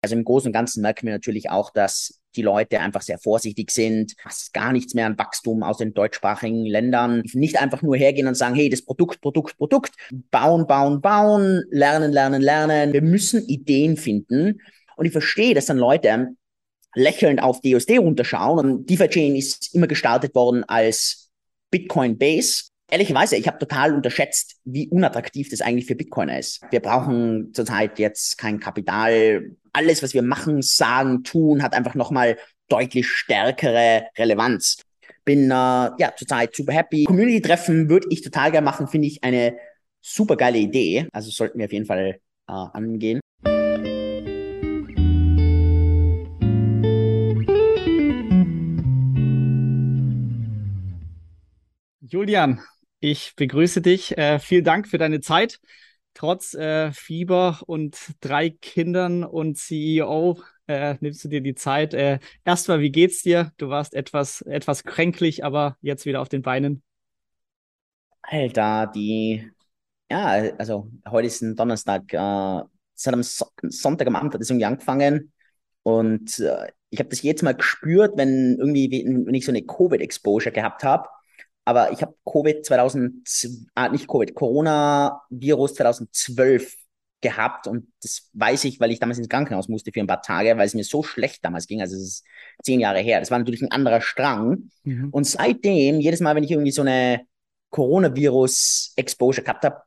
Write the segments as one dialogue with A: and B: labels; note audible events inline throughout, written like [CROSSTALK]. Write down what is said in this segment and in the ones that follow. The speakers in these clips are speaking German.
A: Also im Großen und Ganzen merken wir natürlich auch, dass die Leute einfach sehr vorsichtig sind, fast gar nichts mehr an Wachstum aus den deutschsprachigen Ländern. Nicht einfach nur hergehen und sagen, hey, das Produkt, Produkt, Produkt, bauen, bauen, bauen, lernen, lernen, lernen. Wir müssen Ideen finden. Und ich verstehe, dass dann Leute lächelnd auf DUSD runterschauen. Und DeFi-Chain ist immer gestartet worden als Bitcoin-Base. Ehrlicherweise, ich habe total unterschätzt, wie unattraktiv das eigentlich für Bitcoiner ist. Wir brauchen zurzeit jetzt kein Kapital. Alles, was wir machen, sagen, tun, hat einfach nochmal deutlich stärkere Relevanz. Bin äh, ja zurzeit super happy. Community-Treffen würde ich total gerne machen, finde ich eine super geile Idee. Also sollten wir auf jeden Fall äh, angehen.
B: Julian, ich begrüße dich. Äh, vielen Dank für deine Zeit. Trotz äh, Fieber und drei Kindern und CEO äh, nimmst du dir die Zeit. Äh, erstmal, wie geht's dir? Du warst etwas, etwas kränklich, aber jetzt wieder auf den Beinen.
A: Alter, die, ja, also heute ist ein Donnerstag. Äh, seit am so Sonntag am Abend hat es irgendwie angefangen und äh, ich habe das jetzt mal gespürt, wenn irgendwie, wenn ich so eine Covid-Exposure gehabt habe aber ich habe Covid 2000, ah, nicht Covid, Corona-Virus 2012 gehabt und das weiß ich, weil ich damals ins Krankenhaus musste für ein paar Tage, weil es mir so schlecht damals ging. Also es ist zehn Jahre her. Das war natürlich ein anderer Strang. Mhm. Und seitdem, jedes Mal, wenn ich irgendwie so eine Coronavirus-Exposure gehabt habe,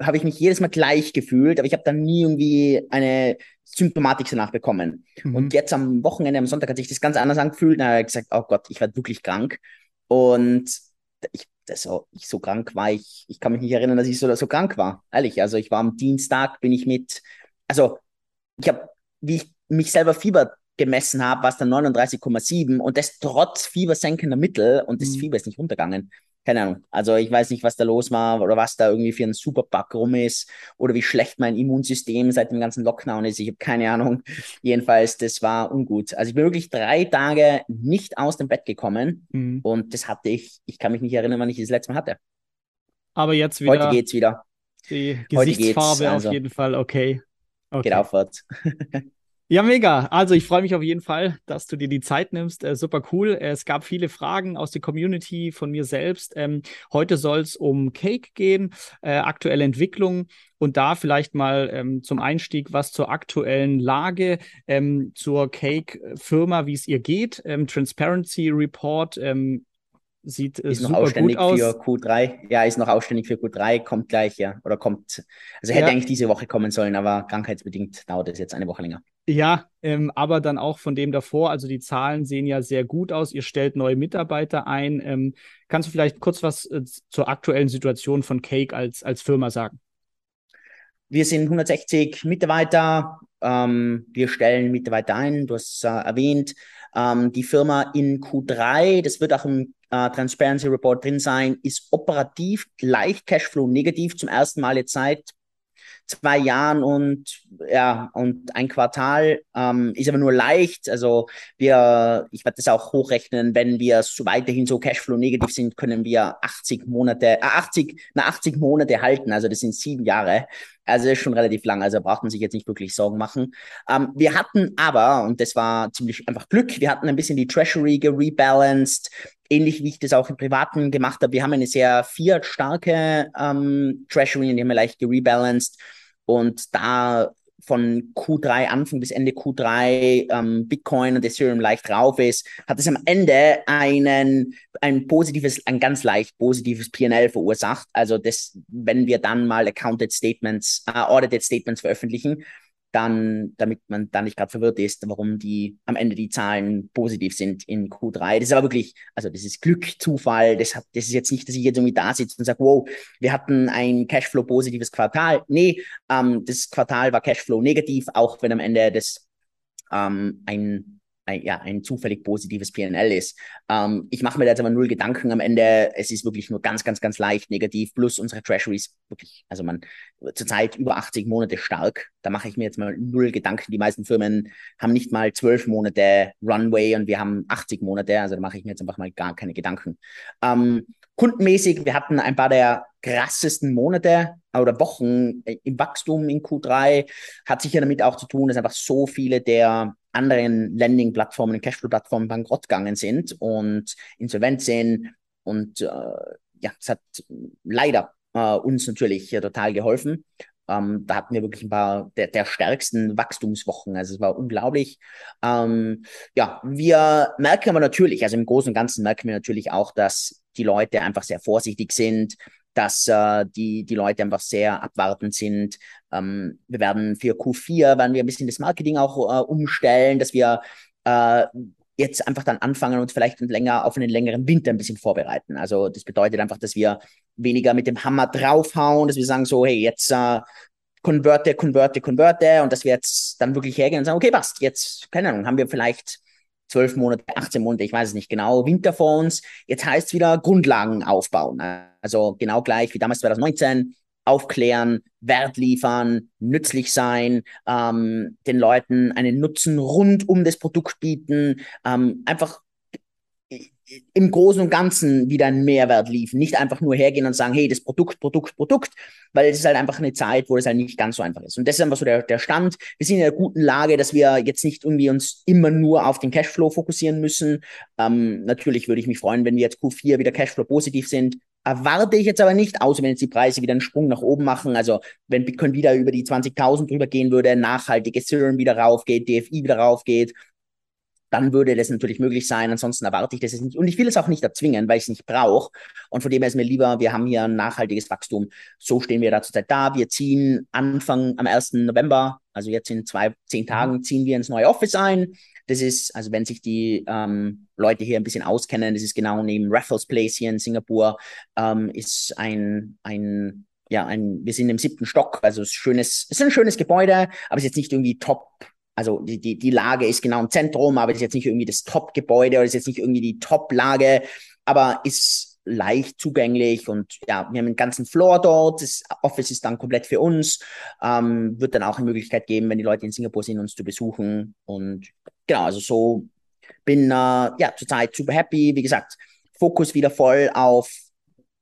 A: habe ich mich jedes Mal gleich gefühlt, aber ich habe dann nie irgendwie eine Symptomatik danach bekommen. Mhm. Und jetzt am Wochenende, am Sonntag hat sich das ganz anders angefühlt. Da habe ich gesagt, oh Gott, ich werde wirklich krank. Und ich, so, ich so krank war, ich, ich kann mich nicht erinnern, dass ich so, so krank war. Ehrlich, also ich war am Dienstag, bin ich mit, also ich habe, wie ich mich selber Fieber gemessen habe, war es dann 39,7 und das trotz fiebersenkender Mittel und das mhm. Fieber ist nicht runtergegangen keine Ahnung. Also ich weiß nicht, was da los war oder was da irgendwie für ein Superbug rum ist oder wie schlecht mein Immunsystem seit dem ganzen Lockdown ist. Ich habe keine Ahnung. [LAUGHS] Jedenfalls, das war ungut. Also ich bin wirklich drei Tage nicht aus dem Bett gekommen mhm. und das hatte ich, ich kann mich nicht erinnern, wann ich das letzte Mal hatte.
B: Aber jetzt wieder.
A: Heute geht's wieder.
B: Die Gesichtsfarbe also, auf jeden Fall okay. okay.
A: Geht aufwärts. [LAUGHS]
B: Ja, mega. Also ich freue mich auf jeden Fall, dass du dir die Zeit nimmst. Äh, super cool. Es gab viele Fragen aus der Community von mir selbst. Ähm, heute soll es um Cake gehen, äh, aktuelle Entwicklung und da vielleicht mal ähm, zum Einstieg was zur aktuellen Lage, ähm, zur Cake-Firma, wie es ihr geht. Ähm, Transparency Report ähm, sieht
A: ist noch ausständig für Q3. Ja, ist noch ausständig für Q3, kommt gleich, ja. Oder kommt, also hätte ja. eigentlich diese Woche kommen sollen, aber krankheitsbedingt dauert es jetzt eine Woche länger.
B: Ja, ähm, aber dann auch von dem davor. Also die Zahlen sehen ja sehr gut aus. Ihr stellt neue Mitarbeiter ein. Ähm, kannst du vielleicht kurz was äh, zur aktuellen Situation von Cake als, als Firma sagen?
A: Wir sind 160 Mitarbeiter. Ähm, wir stellen Mitarbeiter ein. Du hast äh, erwähnt, ähm, die Firma in Q3, das wird auch im äh, Transparency Report drin sein, ist operativ leicht Cashflow negativ zum ersten Mal jetzt seit zwei Jahren und ja und ein Quartal ähm, ist aber nur leicht. Also wir, ich werde das auch hochrechnen, wenn wir so weiterhin so Cashflow negativ sind, können wir 80 Monate, äh, 80, na 80 Monate halten. Also das sind sieben Jahre. Also ist schon relativ lang, also braucht man sich jetzt nicht wirklich Sorgen machen. Ähm, wir hatten aber, und das war ziemlich einfach Glück, wir hatten ein bisschen die Treasury gerebalanced, ähnlich wie ich das auch im Privaten gemacht habe. Wir haben eine sehr Fiat-starke ähm, Treasury, die haben wir leicht gerebalanced. Und da von Q3 Anfang bis Ende Q3 ähm, Bitcoin und Ethereum leicht rauf ist, hat es am Ende einen ein positives, ein ganz leicht positives P&L verursacht. Also das, wenn wir dann mal Accounted Statements, äh, Audited Statements veröffentlichen, dann, damit man da nicht gerade verwirrt ist, warum die am Ende die Zahlen positiv sind in Q3. Das ist aber wirklich, also das ist Glück, Zufall. Das, hat, das ist jetzt nicht, dass ich jetzt irgendwie da sitze und sage, wow, wir hatten ein Cashflow-positives Quartal. Nee, ähm, das Quartal war Cashflow negativ, auch wenn am Ende das ähm, ein ein, ja, ein zufällig positives PNL ist. Ähm, ich mache mir da jetzt aber null Gedanken am Ende. Es ist wirklich nur ganz, ganz, ganz leicht negativ. Plus unsere Treasuries wirklich, also man zurzeit über 80 Monate stark. Da mache ich mir jetzt mal null Gedanken. Die meisten Firmen haben nicht mal zwölf Monate Runway und wir haben 80 Monate. Also da mache ich mir jetzt einfach mal gar keine Gedanken. Ähm, kundenmäßig, wir hatten ein paar der krassesten Monate oder Wochen im Wachstum in Q3. Hat sicher damit auch zu tun, dass einfach so viele der anderen Landing-Plattformen, Cashflow-Plattformen bankrott gegangen sind und insolvent sind. Und äh, ja, es hat leider äh, uns natürlich total geholfen. Ähm, da hatten wir wirklich ein paar der, der stärksten Wachstumswochen. Also es war unglaublich. Ähm, ja, wir merken aber natürlich, also im Großen und Ganzen merken wir natürlich auch, dass die Leute einfach sehr vorsichtig sind, dass äh, die, die Leute einfach sehr abwartend sind. Ähm, wir werden für Q4 werden wir ein bisschen das Marketing auch äh, umstellen, dass wir äh, jetzt einfach dann anfangen und vielleicht länger auf einen längeren Winter ein bisschen vorbereiten. Also das bedeutet einfach, dass wir weniger mit dem Hammer draufhauen, dass wir sagen so, hey, jetzt äh, konverte, konverte, konverte und dass wir jetzt dann wirklich hergehen und sagen, okay, passt, jetzt, keine Ahnung, haben wir vielleicht zwölf Monate, 18 Monate, ich weiß es nicht genau, Winter vor uns. Jetzt heißt es wieder Grundlagen aufbauen. Also genau gleich wie damals 2019, aufklären, Wert liefern, nützlich sein, ähm, den Leuten einen Nutzen rund um das Produkt bieten, ähm, einfach im Großen und Ganzen wieder einen Mehrwert liefern. Nicht einfach nur hergehen und sagen, hey, das Produkt, Produkt, Produkt, weil es ist halt einfach eine Zeit, wo es halt nicht ganz so einfach ist. Und das ist einfach so der, der Stand. Wir sind in einer guten Lage, dass wir jetzt nicht irgendwie uns immer nur auf den Cashflow fokussieren müssen. Ähm, natürlich würde ich mich freuen, wenn wir jetzt Q4 wieder Cashflow positiv sind. Erwarte ich jetzt aber nicht, außer wenn jetzt die Preise wieder einen Sprung nach oben machen. Also wenn Bitcoin wieder über die 20.000 drüber gehen würde, nachhaltig Ethereum wieder raufgeht, DFI wieder raufgeht, dann würde das natürlich möglich sein. Ansonsten erwarte ich das nicht. Und ich will es auch nicht erzwingen, weil ich es nicht brauche. Und von dem her ist mir lieber, wir haben hier ein nachhaltiges Wachstum. So stehen wir da zurzeit da. Wir ziehen Anfang am 1. November, also jetzt in zwei, zehn Tagen, ziehen wir ins neue Office ein. Das ist, also wenn sich die ähm, Leute hier ein bisschen auskennen, das ist genau neben Raffles Place hier in Singapur, ähm, ist ein, ein ja, ein, wir sind im siebten Stock, also es ist, schönes, es ist ein schönes Gebäude, aber es ist jetzt nicht irgendwie top also die, die, die Lage ist genau im Zentrum, aber ist jetzt nicht irgendwie das Top-Gebäude oder ist jetzt nicht irgendwie die Top-Lage, aber ist leicht zugänglich und ja, wir haben einen ganzen Floor dort. Das Office ist dann komplett für uns. Ähm, wird dann auch eine Möglichkeit geben, wenn die Leute in Singapur sind, uns zu besuchen. Und genau, also so bin äh, ja zurzeit super happy. Wie gesagt, Fokus wieder voll auf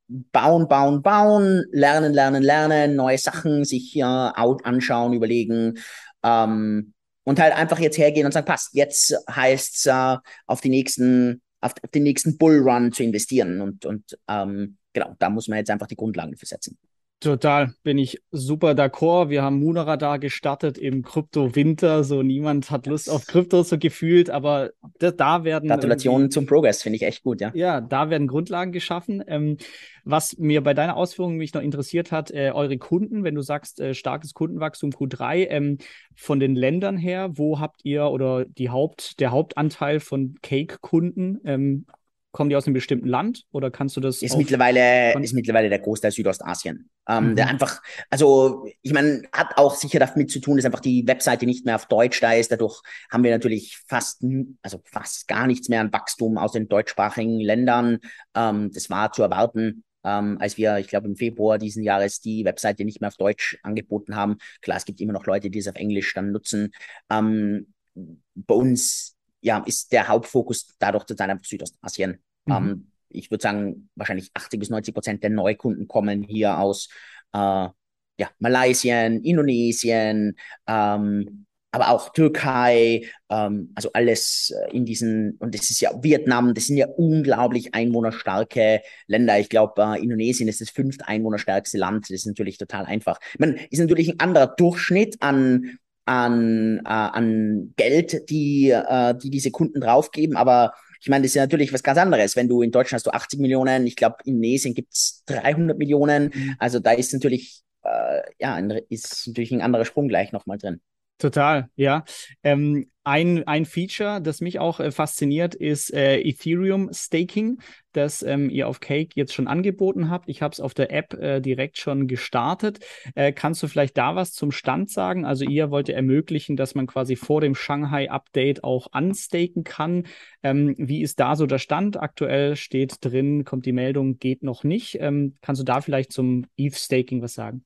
A: bauen, bauen, bauen, lernen, lernen, lernen, neue Sachen sich hier out anschauen, überlegen. Ähm, und halt einfach jetzt hergehen und sagen, passt, jetzt heißt es äh, auf die nächsten, auf, den nächsten Bullrun zu investieren. Und, und ähm, genau, da muss man jetzt einfach die Grundlagen für setzen.
B: Total, bin ich super d'accord. Wir haben Munaradar gestartet im Krypto-Winter, so niemand hat Lust auf Krypto so gefühlt, aber da, da werden.
A: Gratulationen zum Progress, finde ich echt gut, ja.
B: Ja, da werden Grundlagen geschaffen. Ähm, was mir bei deiner Ausführung mich noch interessiert hat, äh, eure Kunden, wenn du sagst, äh, starkes Kundenwachstum Q3, ähm, von den Ländern her, wo habt ihr oder die Haupt, der Hauptanteil von Cake-Kunden? Ähm, Kommen die aus einem bestimmten Land oder kannst du das?
A: Ist mittlerweile, ist mittlerweile der Großteil Südostasien. Ähm, mhm. Der einfach, also ich meine, hat auch sicher damit zu tun, dass einfach die Webseite nicht mehr auf Deutsch da ist. Dadurch haben wir natürlich fast, also fast gar nichts mehr an Wachstum aus den deutschsprachigen Ländern. Ähm, das war zu erwarten. Ähm, als wir, ich glaube, im Februar diesen Jahres die Webseite nicht mehr auf Deutsch angeboten haben. Klar, es gibt immer noch Leute, die es auf Englisch dann nutzen. Ähm, bei uns ja, ist der Hauptfokus dadurch total einfach Südostasien. Mhm. Ähm, ich würde sagen, wahrscheinlich 80 bis 90 Prozent der Neukunden kommen hier aus äh, ja, Malaysia, Indonesien, ähm, aber auch Türkei, ähm, also alles äh, in diesen, und das ist ja Vietnam, das sind ja unglaublich einwohnerstarke Länder. Ich glaube, äh, Indonesien ist das fünft einwohnerstärkste Land. Das ist natürlich total einfach. Man ist natürlich ein anderer Durchschnitt an an, äh, an Geld, die, äh, die diese Kunden draufgeben. Aber ich meine, das ist ja natürlich was ganz anderes. Wenn du in Deutschland hast du 80 Millionen, ich glaube, in Indonesien gibt's 300 Millionen. Mhm. Also da ist natürlich, äh, ja, ein, ist natürlich ein anderer Sprung gleich nochmal drin.
B: Total, ja. Ähm, ein, ein Feature, das mich auch äh, fasziniert, ist äh, Ethereum Staking, das ähm, ihr auf Cake jetzt schon angeboten habt. Ich habe es auf der App äh, direkt schon gestartet. Äh, kannst du vielleicht da was zum Stand sagen? Also ihr wollt ermöglichen, dass man quasi vor dem Shanghai-Update auch unstaken kann. Ähm, wie ist da so der Stand? Aktuell steht drin, kommt die Meldung, geht noch nicht. Ähm, kannst du da vielleicht zum ETH-Staking was sagen?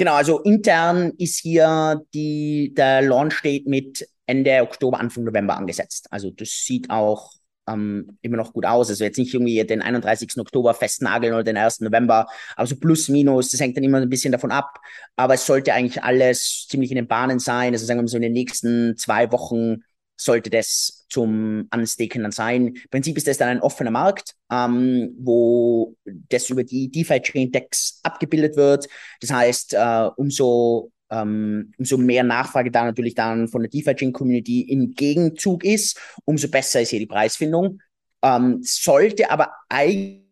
A: Genau, also intern ist hier die, der Launch Date mit Ende Oktober, Anfang November angesetzt. Also das sieht auch, ähm, immer noch gut aus. Also jetzt nicht irgendwie den 31. Oktober festnageln oder den 1. November, aber so plus, minus, das hängt dann immer ein bisschen davon ab. Aber es sollte eigentlich alles ziemlich in den Bahnen sein. Also sagen wir mal so in den nächsten zwei Wochen sollte das zum Anstaken dann sein. Im Prinzip ist das dann ein offener Markt, ähm, wo das über die DeFi-Chain-Decks abgebildet wird. Das heißt, äh, umso ähm, umso mehr Nachfrage da natürlich dann von der DeFi-Chain-Community im Gegenzug ist, umso besser ist hier die Preisfindung. Ähm, sollte aber eigentlich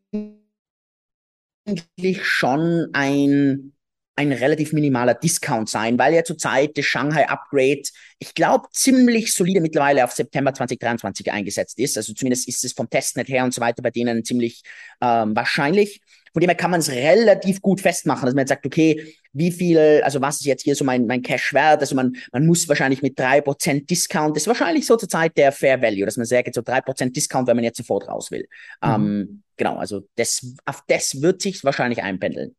A: schon ein ein relativ minimaler Discount sein, weil ja zurzeit das Shanghai Upgrade, ich glaube, ziemlich solide mittlerweile auf September 2023 eingesetzt ist. Also zumindest ist es vom Testnet her und so weiter bei denen ziemlich ähm, wahrscheinlich. Von dem her kann man es relativ gut festmachen, dass man jetzt sagt, okay, wie viel, also was ist jetzt hier so mein, mein Cash wert? Also man, man muss wahrscheinlich mit drei Prozent Discount, das ist wahrscheinlich so zurzeit der Fair Value, dass man sagt, so drei Prozent Discount, wenn man jetzt sofort raus will. Mhm. Ähm, genau, also das, auf das wird sich wahrscheinlich einpendeln.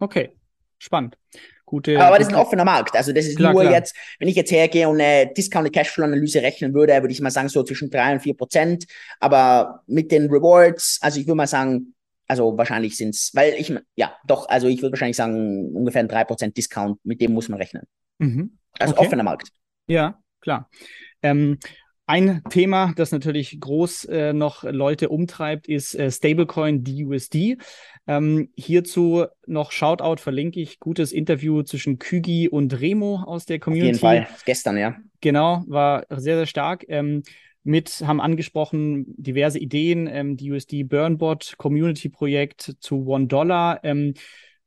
B: Okay, spannend. Gute,
A: aber das ist ein offener Markt. Also das ist klar, nur klar. jetzt, wenn ich jetzt hergehe und eine Discounted Cashflow-Analyse rechnen würde, würde ich mal sagen, so zwischen drei und vier Prozent. Aber mit den Rewards, also ich würde mal sagen, also wahrscheinlich sind es, weil ich, ja, doch, also ich würde wahrscheinlich sagen, ungefähr ein drei Prozent Discount, mit dem muss man rechnen. Mhm. Also okay. offener Markt.
B: Ja, klar. Ähm, ein Thema, das natürlich groß äh, noch Leute umtreibt, ist äh, Stablecoin DUSD. Ähm, hierzu noch Shoutout, verlinke ich, gutes Interview zwischen Kügi und Remo aus der Community.
A: Auf jeden Fall, gestern, ja.
B: Genau, war sehr, sehr stark. Ähm, mit, haben angesprochen diverse Ideen, ähm, DUSD Burnbot, Community-Projekt zu One Dollar. Ähm,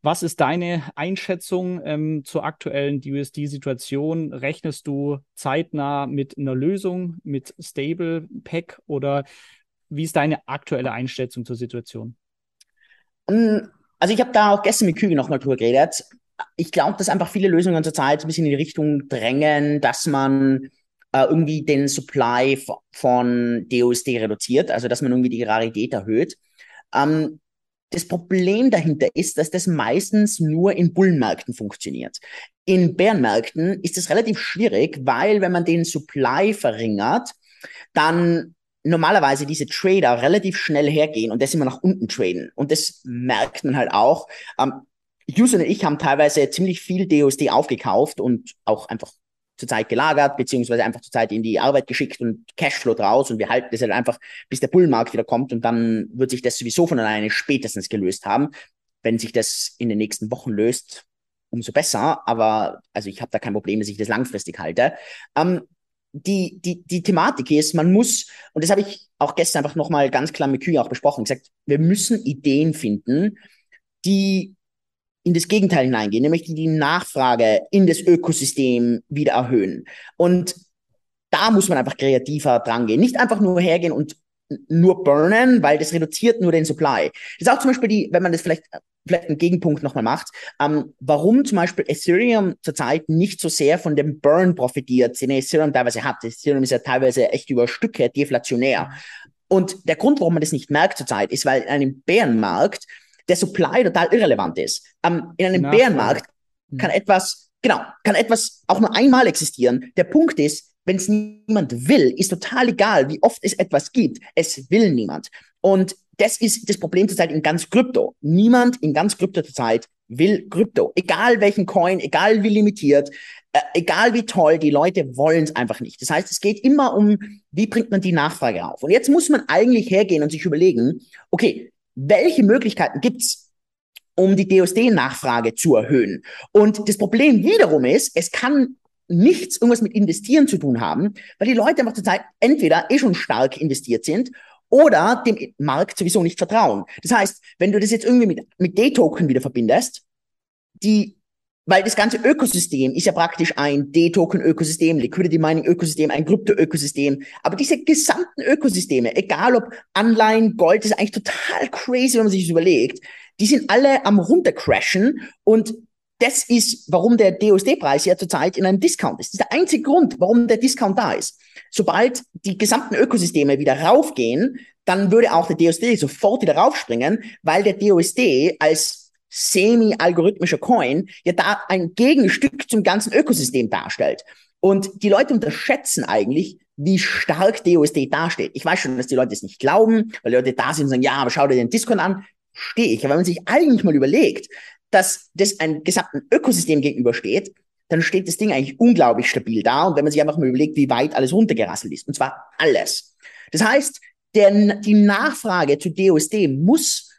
B: was ist deine Einschätzung ähm, zur aktuellen DUSD-Situation? Rechnest du zeitnah mit einer Lösung, mit Stable Pack oder wie ist deine aktuelle Einschätzung zur Situation?
A: Ähm, also ich habe da auch gestern mit Küge nochmal drüber geredet. Ich glaube, dass einfach viele Lösungen zurzeit ein bisschen in die Richtung drängen, dass man äh, irgendwie den Supply von DUSD reduziert, also dass man irgendwie die Rarität erhöht. Ähm, das Problem dahinter ist, dass das meistens nur in Bullenmärkten funktioniert. In Bärenmärkten ist es relativ schwierig, weil wenn man den Supply verringert, dann normalerweise diese Trader relativ schnell hergehen und das immer nach unten traden. Und das merkt man halt auch. Ähm, User und ich haben teilweise ziemlich viel DOSD aufgekauft und auch einfach zurzeit gelagert, beziehungsweise einfach zurzeit in die Arbeit geschickt und Cashflow draus und wir halten das halt einfach, bis der Bullenmarkt wieder kommt und dann wird sich das sowieso von alleine spätestens gelöst haben. Wenn sich das in den nächsten Wochen löst, umso besser, aber also ich habe da kein Problem, dass ich das langfristig halte. Ähm, die, die, die Thematik ist, man muss, und das habe ich auch gestern einfach nochmal ganz klar mit Kühe auch besprochen, gesagt, wir müssen Ideen finden, die in das Gegenteil hineingehen, nämlich die, Nachfrage in das Ökosystem wieder erhöhen. Und da muss man einfach kreativer dran gehen. Nicht einfach nur hergehen und nur burnen, weil das reduziert nur den Supply. Das ist auch zum Beispiel die, wenn man das vielleicht, vielleicht einen Gegenpunkt nochmal macht, ähm, warum zum Beispiel Ethereum zurzeit nicht so sehr von dem Burn profitiert, den Ethereum teilweise hat. Ethereum ist ja teilweise echt über Stücke deflationär. Und der Grund, warum man das nicht merkt zurzeit, ist, weil in einem Bärenmarkt der Supply total irrelevant ist. Ähm, in einem Na, Bärenmarkt ja. kann etwas, genau, kann etwas auch nur einmal existieren. Der Punkt ist, wenn es niemand will, ist total egal, wie oft es etwas gibt. Es will niemand. Und das ist das Problem zurzeit in ganz Krypto. Niemand in ganz Krypto zurzeit will Krypto. Egal welchen Coin, egal wie limitiert, äh, egal wie toll, die Leute wollen es einfach nicht. Das heißt, es geht immer um, wie bringt man die Nachfrage auf. Und jetzt muss man eigentlich hergehen und sich überlegen, okay, welche Möglichkeiten gibt's, um die DOSD-Nachfrage zu erhöhen? Und das Problem wiederum ist, es kann nichts irgendwas mit Investieren zu tun haben, weil die Leute einfach zurzeit entweder eh schon stark investiert sind oder dem Markt sowieso nicht vertrauen. Das heißt, wenn du das jetzt irgendwie mit, mit D-Token wieder verbindest, die weil das ganze Ökosystem ist ja praktisch ein D-Token-Ökosystem, Liquidity Mining-Ökosystem, ein Krypto-Ökosystem. Aber diese gesamten Ökosysteme, egal ob Anleihen, Gold, ist eigentlich total crazy, wenn man sich das überlegt. Die sind alle am runtercrashen und das ist, warum der DOSD-Preis ja zurzeit in einem Discount ist. Das ist der einzige Grund, warum der Discount da ist. Sobald die gesamten Ökosysteme wieder raufgehen, dann würde auch der DOSD sofort wieder raufspringen, weil der DOSD als semi-algorithmischer Coin ja da ein Gegenstück zum ganzen Ökosystem darstellt. Und die Leute unterschätzen eigentlich, wie stark DOSD dasteht. Ich weiß schon, dass die Leute es nicht glauben, weil die Leute da sind und sagen, ja, aber schau dir den Discord an. Stehe ich. Aber wenn man sich eigentlich mal überlegt, dass das ein gesamten Ökosystem gegenübersteht, dann steht das Ding eigentlich unglaublich stabil da. Und wenn man sich einfach mal überlegt, wie weit alles runtergerasselt ist, und zwar alles. Das heißt, der, die Nachfrage zu DOSD muss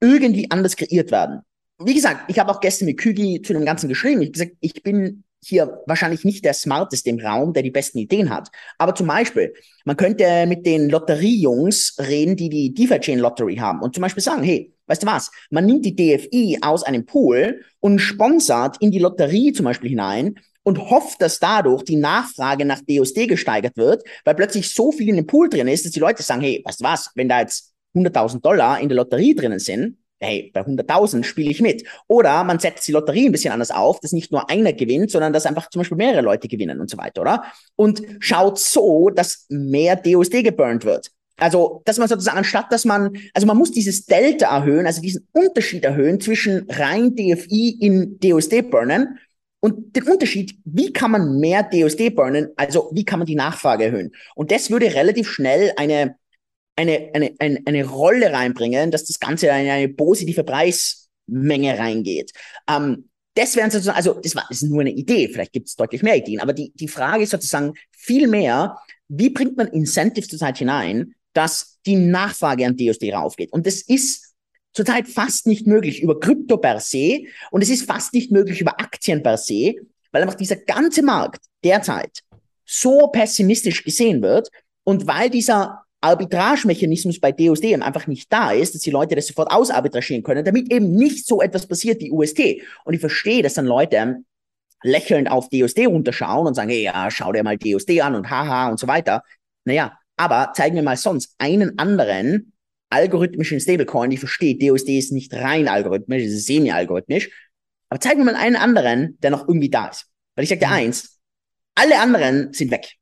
A: irgendwie anders kreiert werden. Wie gesagt, ich habe auch gestern mit Kügi zu dem Ganzen geschrieben. Ich gesagt, ich bin hier wahrscheinlich nicht der Smarteste im Raum, der die besten Ideen hat. Aber zum Beispiel, man könnte mit den Lotteriejungs reden, die die DeFi Chain Lottery haben und zum Beispiel sagen, hey, weißt du was? Man nimmt die DFI aus einem Pool und sponsert in die Lotterie zum Beispiel hinein und hofft, dass dadurch die Nachfrage nach DOSD gesteigert wird, weil plötzlich so viel in dem Pool drin ist, dass die Leute sagen, hey, weißt du was? Wenn da jetzt 100.000 Dollar in der Lotterie drinnen sind, hey, bei 100.000 spiele ich mit. Oder man setzt die Lotterie ein bisschen anders auf, dass nicht nur einer gewinnt, sondern dass einfach zum Beispiel mehrere Leute gewinnen und so weiter, oder? Und schaut so, dass mehr DOSD geburnt wird. Also, dass man sozusagen, anstatt dass man, also man muss dieses Delta erhöhen, also diesen Unterschied erhöhen zwischen rein DFI in DOSD burnen und den Unterschied, wie kann man mehr DOSD burnen, also wie kann man die Nachfrage erhöhen. Und das würde relativ schnell eine eine, eine, eine, eine Rolle reinbringen, dass das Ganze in eine positive Preismenge reingeht. Ähm, das wären sozusagen, also das, war, das ist nur eine Idee, vielleicht gibt es deutlich mehr Ideen, aber die, die Frage ist sozusagen viel mehr, wie bringt man Incentives zurzeit hinein, dass die Nachfrage an DOSD raufgeht? Und das ist zurzeit fast nicht möglich über Krypto per se und es ist fast nicht möglich über Aktien per se, weil einfach dieser ganze Markt derzeit so pessimistisch gesehen wird und weil dieser Arbitragemechanismus bei DOSD einfach nicht da ist, dass die Leute das sofort ausarbitragieren können, damit eben nicht so etwas passiert wie UST. Und ich verstehe, dass dann Leute lächelnd auf DOSD runterschauen und sagen, hey, ja, schau dir mal DOSD an und haha und so weiter. Naja, aber zeig mir mal sonst einen anderen algorithmischen Stablecoin, ich verstehe, DOSD ist nicht rein algorithmisch, es ist semi-algorithmisch, aber zeig mir mal einen anderen, der noch irgendwie da ist. Weil ich sage dir mhm. eins, alle anderen sind weg.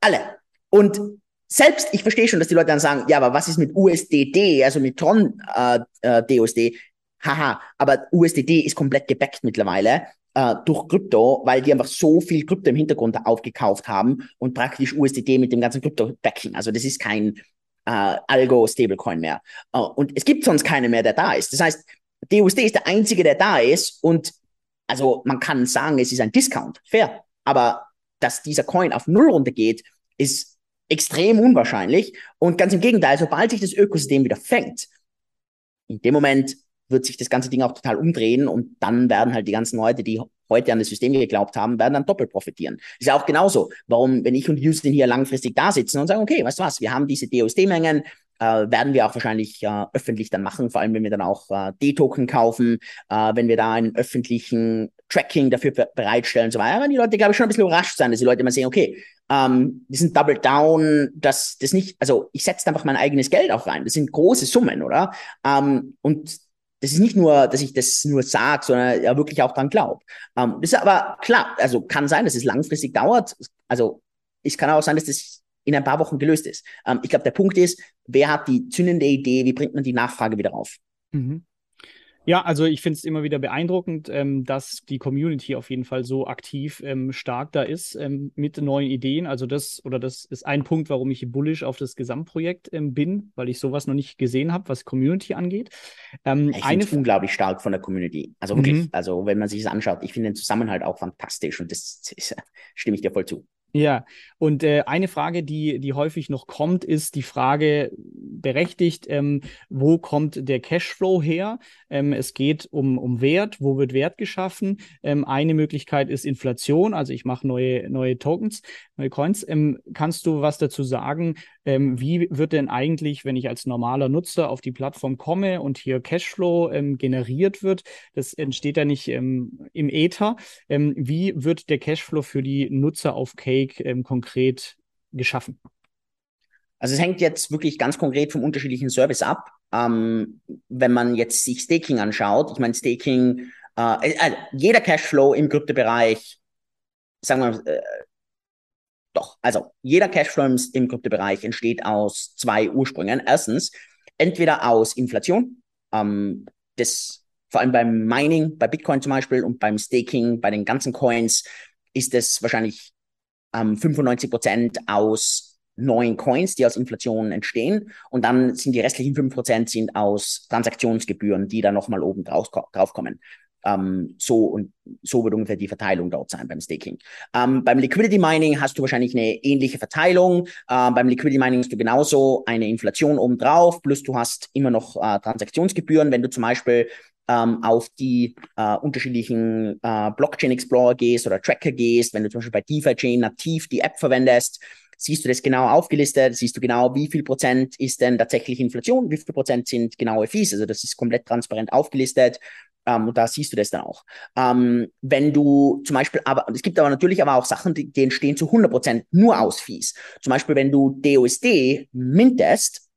A: Alle. Und selbst, ich verstehe schon, dass die Leute dann sagen, ja, aber was ist mit USDD, also mit Tron äh, äh, DOSD? Haha, aber USDD ist komplett gebackt mittlerweile äh, durch Krypto, weil die einfach so viel Krypto im Hintergrund aufgekauft haben und praktisch USDD mit dem ganzen Krypto backen. Also das ist kein äh, Algo-Stablecoin mehr. Uh, und es gibt sonst keine mehr, der da ist. Das heißt, DUSD ist der einzige, der da ist und also man kann sagen, es ist ein Discount, fair. Aber dass dieser Coin auf Null runtergeht, ist extrem unwahrscheinlich. Und ganz im Gegenteil, sobald sich das Ökosystem wieder fängt, in dem Moment wird sich das ganze Ding auch total umdrehen und dann werden halt die ganzen Leute, die heute an das System geglaubt haben, werden dann doppelt profitieren. ist ja auch genauso. Warum, wenn ich und Houston hier langfristig da sitzen und sagen, okay, weißt du was, wir haben diese DOSD-Mengen, äh, werden wir auch wahrscheinlich äh, öffentlich dann machen, vor allem wenn wir dann auch äh, D-Token kaufen, äh, wenn wir da einen öffentlichen Tracking dafür bereitstellen und so weiter. Dann die Leute, glaube ich, schon ein bisschen überrascht sein, dass die Leute immer sehen, okay, ähm, die sind Double Down, dass das nicht, also ich setze einfach mein eigenes Geld auch rein. Das sind große Summen, oder? Ähm, und das ist nicht nur, dass ich das nur sage, sondern ja wirklich auch dran glaube. Ähm, das ist aber klar, also kann sein, dass es langfristig dauert. Also es kann auch sein, dass das in ein paar Wochen gelöst ist. Ähm, ich glaube, der Punkt ist, wer hat die zündende Idee, wie bringt man die Nachfrage wieder auf? Mhm.
B: Ja, also ich finde es immer wieder beeindruckend, ähm, dass die Community auf jeden Fall so aktiv ähm, stark da ist ähm, mit neuen Ideen. Also das oder das ist ein Punkt, warum ich bullish auf das Gesamtprojekt ähm, bin, weil ich sowas noch nicht gesehen habe, was Community angeht.
A: Ähm, ich finde es unglaublich stark von der Community. Also wirklich, mhm. also wenn man sich das anschaut, ich finde den Zusammenhalt auch fantastisch und das, das stimme ich dir voll zu.
B: Ja, und äh, eine Frage, die, die häufig noch kommt, ist die Frage berechtigt, ähm, wo kommt der Cashflow her? Ähm, es geht um, um Wert, wo wird Wert geschaffen? Ähm, eine Möglichkeit ist Inflation, also ich mache neue, neue Tokens, neue Coins. Ähm, kannst du was dazu sagen? Ähm, wie wird denn eigentlich, wenn ich als normaler Nutzer auf die Plattform komme und hier Cashflow ähm, generiert wird, das entsteht ja nicht im Ether, wie wird der Cashflow für die Nutzer auf Cake ähm, konkret geschaffen?
A: Also es hängt jetzt wirklich ganz konkret vom unterschiedlichen Service ab. Ähm, wenn man jetzt sich Staking anschaut, ich meine Staking, äh, äh, jeder Cashflow im Kryptobereich, sagen wir, äh, doch, also jeder Cashflow im, Kryptobereich entsteht aus zwei Ursprüngen. Erstens, entweder aus Inflation, ähm, das vor allem beim Mining, bei Bitcoin zum Beispiel und beim Staking, bei den ganzen Coins, ist es wahrscheinlich ähm, 95 Prozent aus neuen Coins, die aus Inflation entstehen. Und dann sind die restlichen 5 Prozent sind aus Transaktionsgebühren, die dann nochmal oben drauf, drauf kommen. Ähm, so und so wird ungefähr die Verteilung dort sein beim Staking. Ähm, beim Liquidity Mining hast du wahrscheinlich eine ähnliche Verteilung. Äh, beim Liquidity Mining hast du genauso eine Inflation obendrauf, plus du hast immer noch äh, Transaktionsgebühren. Wenn du zum Beispiel ähm, auf die äh, unterschiedlichen äh, Blockchain Explorer gehst oder Tracker gehst, wenn du zum Beispiel bei DeFi Chain nativ die App verwendest, siehst du das genau aufgelistet, siehst du genau, wie viel Prozent ist denn tatsächlich Inflation, wie viel Prozent sind genaue Fees. Also das ist komplett transparent aufgelistet. Ähm, und da siehst du das dann auch. Ähm, wenn du zum Beispiel, aber es gibt aber natürlich aber auch Sachen, die, die entstehen zu 100 Prozent nur aus Fees. Zum Beispiel, wenn du DOSD mintest,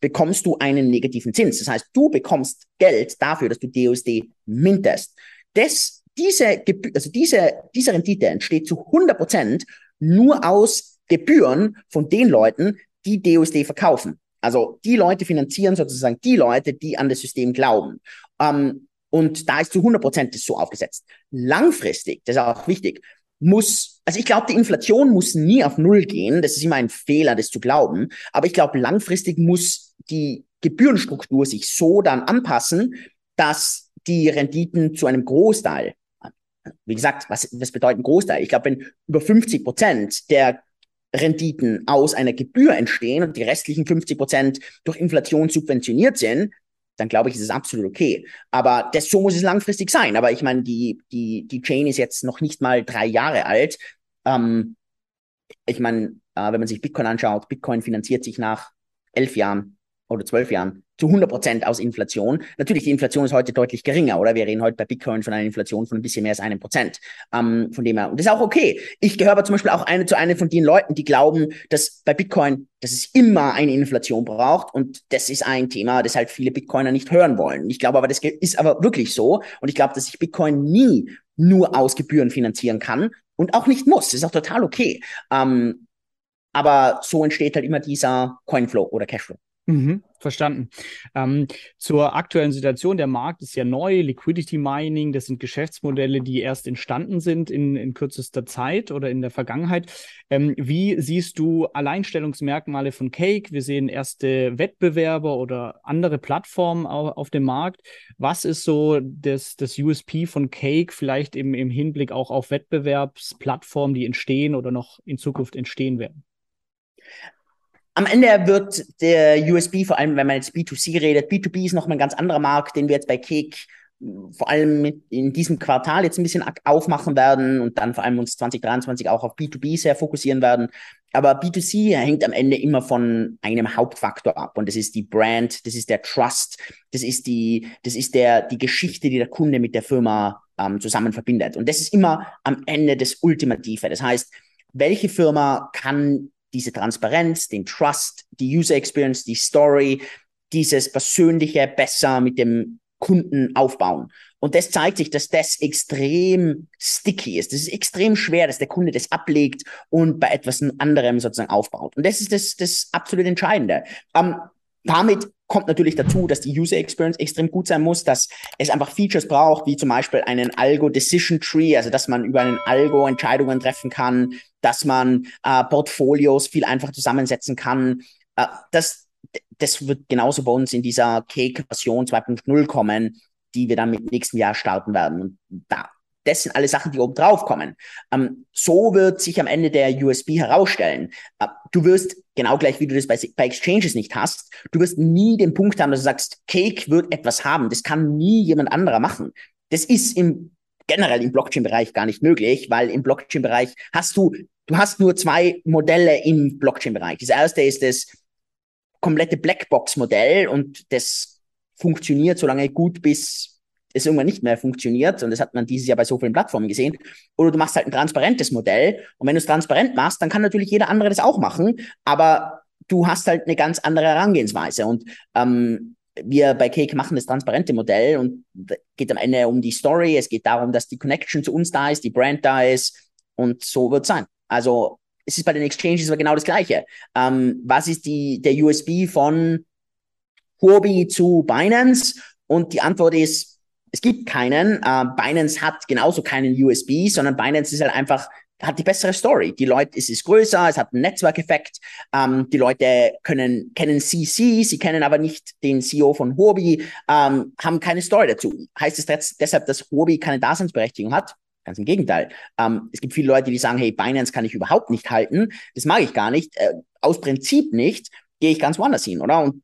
A: bekommst du einen negativen Zins. Das heißt, du bekommst Geld dafür, dass du DOSD mintest. Das, diese, also diese, diese Rendite entsteht zu 100 Prozent nur aus Gebühren von den Leuten, die DOSD verkaufen. Also die Leute finanzieren sozusagen die Leute, die an das System glauben. Ähm, und da ist zu 100 Prozent so aufgesetzt. Langfristig, das ist auch wichtig, muss, also ich glaube, die Inflation muss nie auf Null gehen. Das ist immer ein Fehler, das zu glauben. Aber ich glaube, langfristig muss die Gebührenstruktur sich so dann anpassen, dass die Renditen zu einem Großteil, wie gesagt, was, was bedeutet Großteil? Ich glaube, wenn über 50 Prozent der Renditen aus einer Gebühr entstehen und die restlichen 50 Prozent durch Inflation subventioniert sind, dann glaube ich, ist es absolut okay. Aber das, so muss es langfristig sein. Aber ich meine, die, die, die Chain ist jetzt noch nicht mal drei Jahre alt. Ähm, ich meine, äh, wenn man sich Bitcoin anschaut, Bitcoin finanziert sich nach elf Jahren oder zwölf Jahren zu 100 Prozent aus Inflation. Natürlich, die Inflation ist heute deutlich geringer, oder? Wir reden heute bei Bitcoin von einer Inflation von ein bisschen mehr als einem Prozent. Ähm, von dem her, und das ist auch okay. Ich gehöre aber zum Beispiel auch eine zu einer von den Leuten, die glauben, dass bei Bitcoin, dass es immer eine Inflation braucht. Und das ist ein Thema, das halt viele Bitcoiner nicht hören wollen. Ich glaube aber, das ist aber wirklich so. Und ich glaube, dass sich Bitcoin nie nur aus Gebühren finanzieren kann und auch nicht muss. Das ist auch total okay. Ähm, aber so entsteht halt immer dieser Coinflow oder Cashflow.
B: Mhm, verstanden. Ähm, zur aktuellen Situation, der Markt ist ja neu, Liquidity Mining, das sind Geschäftsmodelle, die erst entstanden sind in, in kürzester Zeit oder in der Vergangenheit. Ähm, wie siehst du Alleinstellungsmerkmale von Cake? Wir sehen erste Wettbewerber oder andere Plattformen auf, auf dem Markt. Was ist so das, das USP von Cake, vielleicht im, im Hinblick auch auf Wettbewerbsplattformen, die entstehen oder noch in Zukunft entstehen werden?
A: Am Ende wird der USB, vor allem wenn man jetzt B2C redet, B2B ist nochmal ein ganz anderer Markt, den wir jetzt bei Cake vor allem in diesem Quartal jetzt ein bisschen aufmachen werden und dann vor allem uns 2023 auch auf B2B sehr fokussieren werden. Aber B2C hängt am Ende immer von einem Hauptfaktor ab und das ist die Brand, das ist der Trust, das ist die, das ist der, die Geschichte, die der Kunde mit der Firma ähm, zusammen verbindet. Und das ist immer am Ende das Ultimative. Das heißt, welche Firma kann diese Transparenz, den Trust, die User Experience, die Story, dieses Persönliche besser mit dem Kunden aufbauen. Und das zeigt sich, dass das extrem sticky ist. Das ist extrem schwer, dass der Kunde das ablegt und bei etwas anderem sozusagen aufbaut. Und das ist das, das absolut Entscheidende. Ähm, damit kommt natürlich dazu, dass die User Experience extrem gut sein muss, dass es einfach Features braucht, wie zum Beispiel einen Algo Decision Tree, also dass man über einen Algo Entscheidungen treffen kann, dass man äh, Portfolios viel einfacher zusammensetzen kann. Äh, das, das wird genauso bei uns in dieser Cake-Version 2.0 kommen, die wir dann mit nächsten Jahr starten werden. Und da, das sind alle Sachen, die oben drauf kommen. Ähm, so wird sich am Ende der USB herausstellen. Äh, du wirst, genau gleich wie du das bei, bei Exchanges nicht hast, du wirst nie den Punkt haben, dass du sagst, Cake wird etwas haben. Das kann nie jemand anderer machen. Das ist im generell im Blockchain-Bereich gar nicht möglich, weil im Blockchain-Bereich hast du, du hast nur zwei Modelle im Blockchain-Bereich. Das erste ist das komplette Blackbox-Modell und das funktioniert so lange gut, bis es irgendwann nicht mehr funktioniert. Und das hat man dieses Jahr bei so vielen Plattformen gesehen. Oder du machst halt ein transparentes Modell. Und wenn du es transparent machst, dann kann natürlich jeder andere das auch machen. Aber du hast halt eine ganz andere Herangehensweise. Und ähm, wir bei Cake machen das transparente Modell und geht am Ende um die Story. Es geht darum, dass die Connection zu uns da ist, die Brand da ist und so wird es sein. Also es ist bei den Exchanges aber genau das Gleiche. Ähm, was ist die, der USB von Huobi zu Binance? Und die Antwort ist, es gibt keinen. Äh, Binance hat genauso keinen USB, sondern Binance ist halt einfach hat die bessere Story. Die Leute, es ist größer, es hat einen Netzwerkeffekt. Ähm, die Leute können, kennen CC, sie kennen aber nicht den CEO von Huobi, ähm, haben keine Story dazu. Heißt es deshalb, dass Huobi keine Daseinsberechtigung hat? Ganz im Gegenteil. Ähm, es gibt viele Leute, die sagen, hey, Binance kann ich überhaupt nicht halten. Das mag ich gar nicht. Äh, aus Prinzip nicht. Gehe ich ganz woanders hin, oder? Und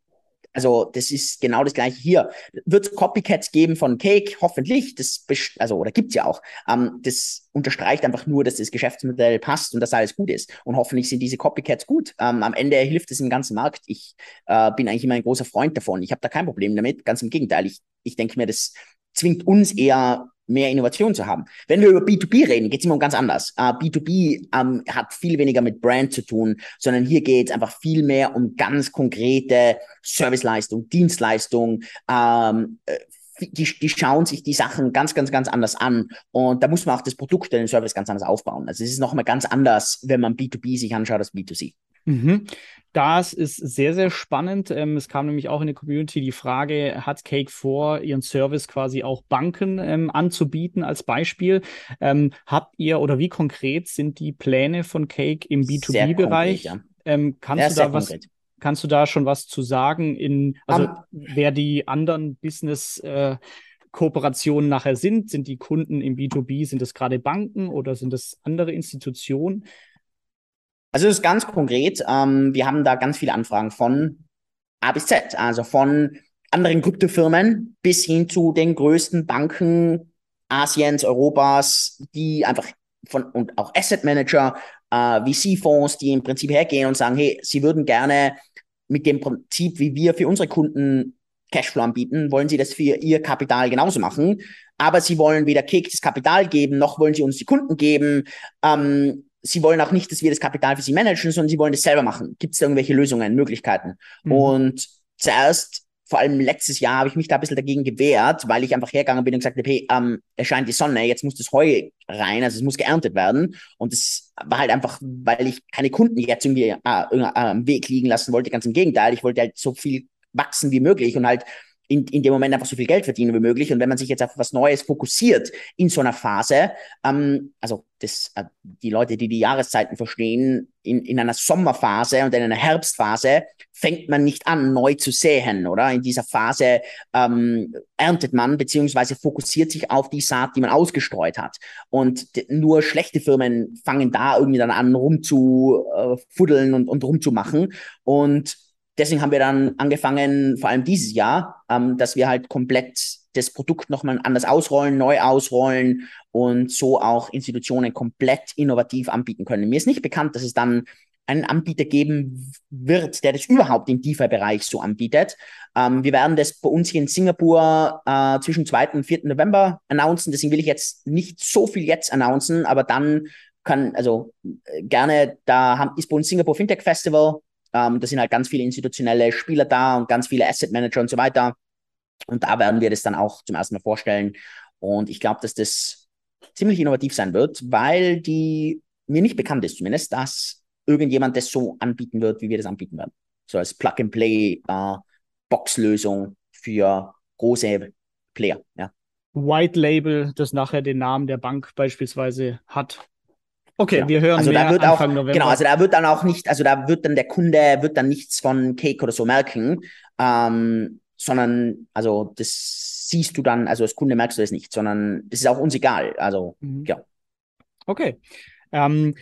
A: also das ist genau das gleiche hier. Wird es Copycats geben von Cake? Hoffentlich. Das also oder gibt's ja auch. Ähm, das unterstreicht einfach nur, dass das Geschäftsmodell passt und dass alles gut ist. Und hoffentlich sind diese Copycats gut. Ähm, am Ende hilft es im ganzen Markt. Ich äh, bin eigentlich immer ein großer Freund davon. Ich habe da kein Problem damit. Ganz im Gegenteil. Ich, ich denke mir, das zwingt uns eher mehr Innovation zu haben. Wenn wir über B2B reden, geht es immer um ganz anders. Uh, B2B um, hat viel weniger mit Brand zu tun, sondern hier geht es einfach viel mehr um ganz konkrete Serviceleistung, Dienstleistung. Um, äh, die, die schauen sich die Sachen ganz, ganz, ganz anders an. Und da muss man auch das Produkt den Service ganz anders aufbauen. Also es ist nochmal ganz anders, wenn man B2B sich anschaut als B2C.
B: Mhm. Das ist sehr, sehr spannend. Ähm, es kam nämlich auch in der Community die Frage, hat Cake vor, ihren Service quasi auch Banken ähm, anzubieten als Beispiel? Ähm, habt ihr oder wie konkret sind die Pläne von Cake im B2B-Bereich? Ja. Ähm, kannst ja, du da was? Konkret. Kannst du da schon was zu sagen? In, also um, wer die anderen Business äh, Kooperationen nachher sind? Sind die Kunden im B2B, sind es gerade Banken oder sind es andere Institutionen?
A: Also das ist ganz konkret. Ähm, wir haben da ganz viele Anfragen von A bis Z, also von anderen Kryptofirmen bis hin zu den größten Banken Asiens, Europas, die einfach von und auch Asset Manager, äh, VC-Fonds, die im Prinzip hergehen und sagen, hey, sie würden gerne mit dem Prinzip, wie wir für unsere Kunden Cashflow anbieten, wollen sie das für ihr Kapital genauso machen. Aber sie wollen weder das Kapital geben, noch wollen sie uns die Kunden geben. Ähm, sie wollen auch nicht, dass wir das Kapital für sie managen, sondern sie wollen das selber machen. Gibt es irgendwelche Lösungen, Möglichkeiten? Mhm. Und zuerst, vor allem letztes Jahr, habe ich mich da ein bisschen dagegen gewehrt, weil ich einfach hergegangen bin und gesagt habe, hey, ähm, es scheint die Sonne, jetzt muss das Heu rein, also es muss geerntet werden. Und das war halt einfach, weil ich keine Kunden jetzt irgendwie äh, äh, am Weg liegen lassen wollte, ganz im Gegenteil. Ich wollte halt so viel wachsen wie möglich und halt in, in dem Moment einfach so viel Geld verdienen wie möglich. Und wenn man sich jetzt auf was Neues fokussiert in so einer Phase, ähm, also das, äh, die Leute, die die Jahreszeiten verstehen, in, in einer Sommerphase und in einer Herbstphase fängt man nicht an, neu zu säen, oder? In dieser Phase ähm, erntet man, beziehungsweise fokussiert sich auf die Saat, die man ausgestreut hat. Und nur schlechte Firmen fangen da irgendwie dann an, rumzufuddeln äh, und, und rumzumachen. Und deswegen haben wir dann angefangen, vor allem dieses Jahr, ähm, dass wir halt komplett das Produkt nochmal anders ausrollen, neu ausrollen und so auch Institutionen komplett innovativ anbieten können. Mir ist nicht bekannt, dass es dann einen Anbieter geben wird, der das überhaupt im DeFi-Bereich so anbietet. Ähm, wir werden das bei uns hier in Singapur äh, zwischen 2. und 4. November announcen. Deswegen will ich jetzt nicht so viel jetzt announcen, aber dann kann, also äh, gerne, da haben, ist bei uns Singapur Fintech Festival ähm, da sind halt ganz viele institutionelle Spieler da und ganz viele Asset Manager und so weiter. Und da werden wir das dann auch zum ersten Mal vorstellen. Und ich glaube, dass das ziemlich innovativ sein wird, weil die mir nicht bekannt ist zumindest, dass irgendjemand das so anbieten wird, wie wir das anbieten werden. So als Plug-and-Play äh, für große Player. Ja.
B: White Label, das nachher den Namen der Bank beispielsweise hat.
A: Okay, genau. wir hören also da wird Anfang auch, November. Genau, also da wird dann auch nicht, also da wird dann der Kunde wird dann nichts von Cake oder so merken, ähm, sondern also das siehst du dann, also als Kunde merkst du das nicht, sondern das ist auch uns egal. Also mhm. ja.
B: Okay. Ähm,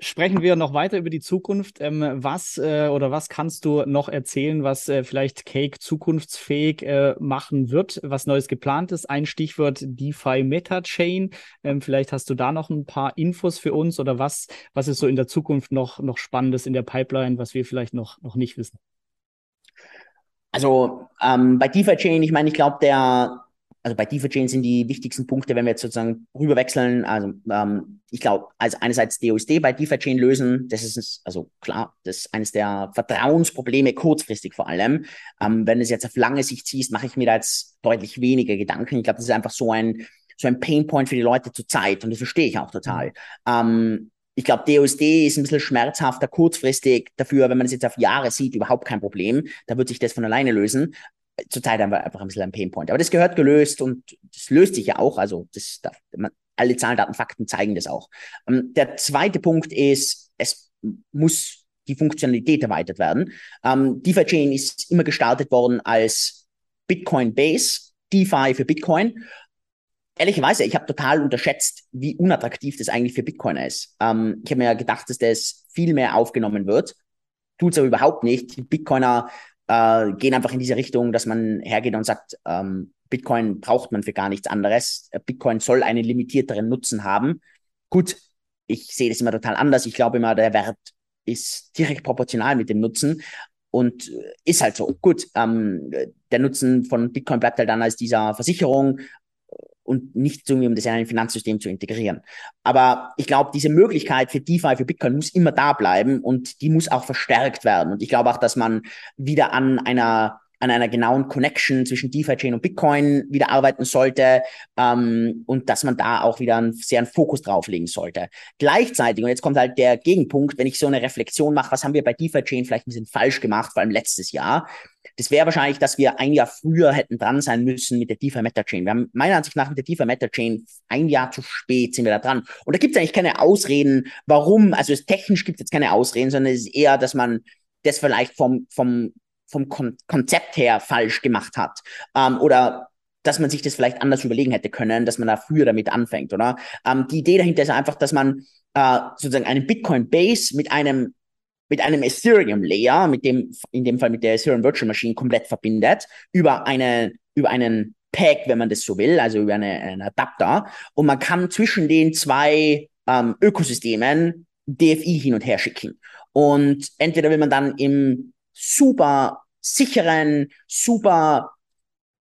B: Sprechen wir noch weiter über die Zukunft. Ähm, was äh, oder was kannst du noch erzählen, was äh, vielleicht Cake zukunftsfähig äh, machen wird, was Neues geplant ist? Ein Stichwort DeFi Meta Chain. Ähm, vielleicht hast du da noch ein paar Infos für uns oder was, was ist so in der Zukunft noch, noch Spannendes in der Pipeline, was wir vielleicht noch, noch nicht wissen?
A: Also ähm, bei DeFi Chain, ich meine, ich glaube, der also bei DeFi-Chain sind die wichtigsten Punkte, wenn wir jetzt sozusagen rüberwechseln. Also ähm, ich glaube, also einerseits DOSD bei DeFi-Chain lösen, das ist also klar, das ist eines der Vertrauensprobleme kurzfristig vor allem. Ähm, wenn du es jetzt auf lange Sicht siehst, mache ich mir da jetzt deutlich weniger Gedanken. Ich glaube, das ist einfach so ein so ein Painpoint für die Leute zur Zeit und das verstehe ich auch total. Ähm, ich glaube, DOSD ist ein bisschen schmerzhafter kurzfristig. Dafür, wenn man es jetzt auf Jahre sieht, überhaupt kein Problem. Da wird sich das von alleine lösen zurzeit haben wir einfach ein bisschen ein Painpoint. Aber das gehört gelöst und das löst sich ja auch. Also das, man, alle Zahlen, Daten, Fakten zeigen das auch. Ähm, der zweite Punkt ist, es muss die Funktionalität erweitert werden. Ähm, DeFi Chain ist immer gestartet worden als Bitcoin Base, DeFi für Bitcoin. Ehrlicherweise, ich habe total unterschätzt, wie unattraktiv das eigentlich für Bitcoiner ist. Ähm, ich habe mir ja gedacht, dass das viel mehr aufgenommen wird. Tut es aber überhaupt nicht. Die Bitcoiner äh, gehen einfach in diese Richtung, dass man hergeht und sagt, ähm, Bitcoin braucht man für gar nichts anderes. Bitcoin soll einen limitierteren Nutzen haben. Gut, ich sehe das immer total anders. Ich glaube immer, der Wert ist direkt proportional mit dem Nutzen und ist halt so. Gut, ähm, der Nutzen von Bitcoin bleibt halt dann als dieser Versicherung und nicht irgendwie, um das in ein Finanzsystem zu integrieren. Aber ich glaube, diese Möglichkeit für DeFi, für Bitcoin muss immer da bleiben und die muss auch verstärkt werden. Und ich glaube auch, dass man wieder an einer an einer genauen Connection zwischen DeFi-Chain und Bitcoin wieder arbeiten sollte ähm, und dass man da auch wieder einen, sehr einen Fokus drauflegen sollte. Gleichzeitig, und jetzt kommt halt der Gegenpunkt, wenn ich so eine Reflexion mache, was haben wir bei DeFi-Chain vielleicht ein bisschen falsch gemacht, vor allem letztes Jahr, das wäre wahrscheinlich, dass wir ein Jahr früher hätten dran sein müssen mit der DeFi Meta Chain. Wir haben meiner Ansicht nach mit der DeFi Meta Chain ein Jahr zu spät sind wir da dran. Und da gibt es eigentlich keine Ausreden, warum. Also es, technisch gibt es jetzt keine Ausreden, sondern es ist eher, dass man das vielleicht vom, vom, vom Kon Konzept her falsch gemacht hat. Ähm, oder dass man sich das vielleicht anders überlegen hätte können, dass man da früher damit anfängt, oder? Ähm, die Idee dahinter ist einfach, dass man äh, sozusagen einen Bitcoin Base mit einem mit einem Ethereum Layer, mit dem, in dem Fall mit der Ethereum Virtual Machine komplett verbindet, über eine, über einen Pack, wenn man das so will, also über eine, einen Adapter. Und man kann zwischen den zwei ähm, Ökosystemen DFI hin und her schicken. Und entweder will man dann im super sicheren, super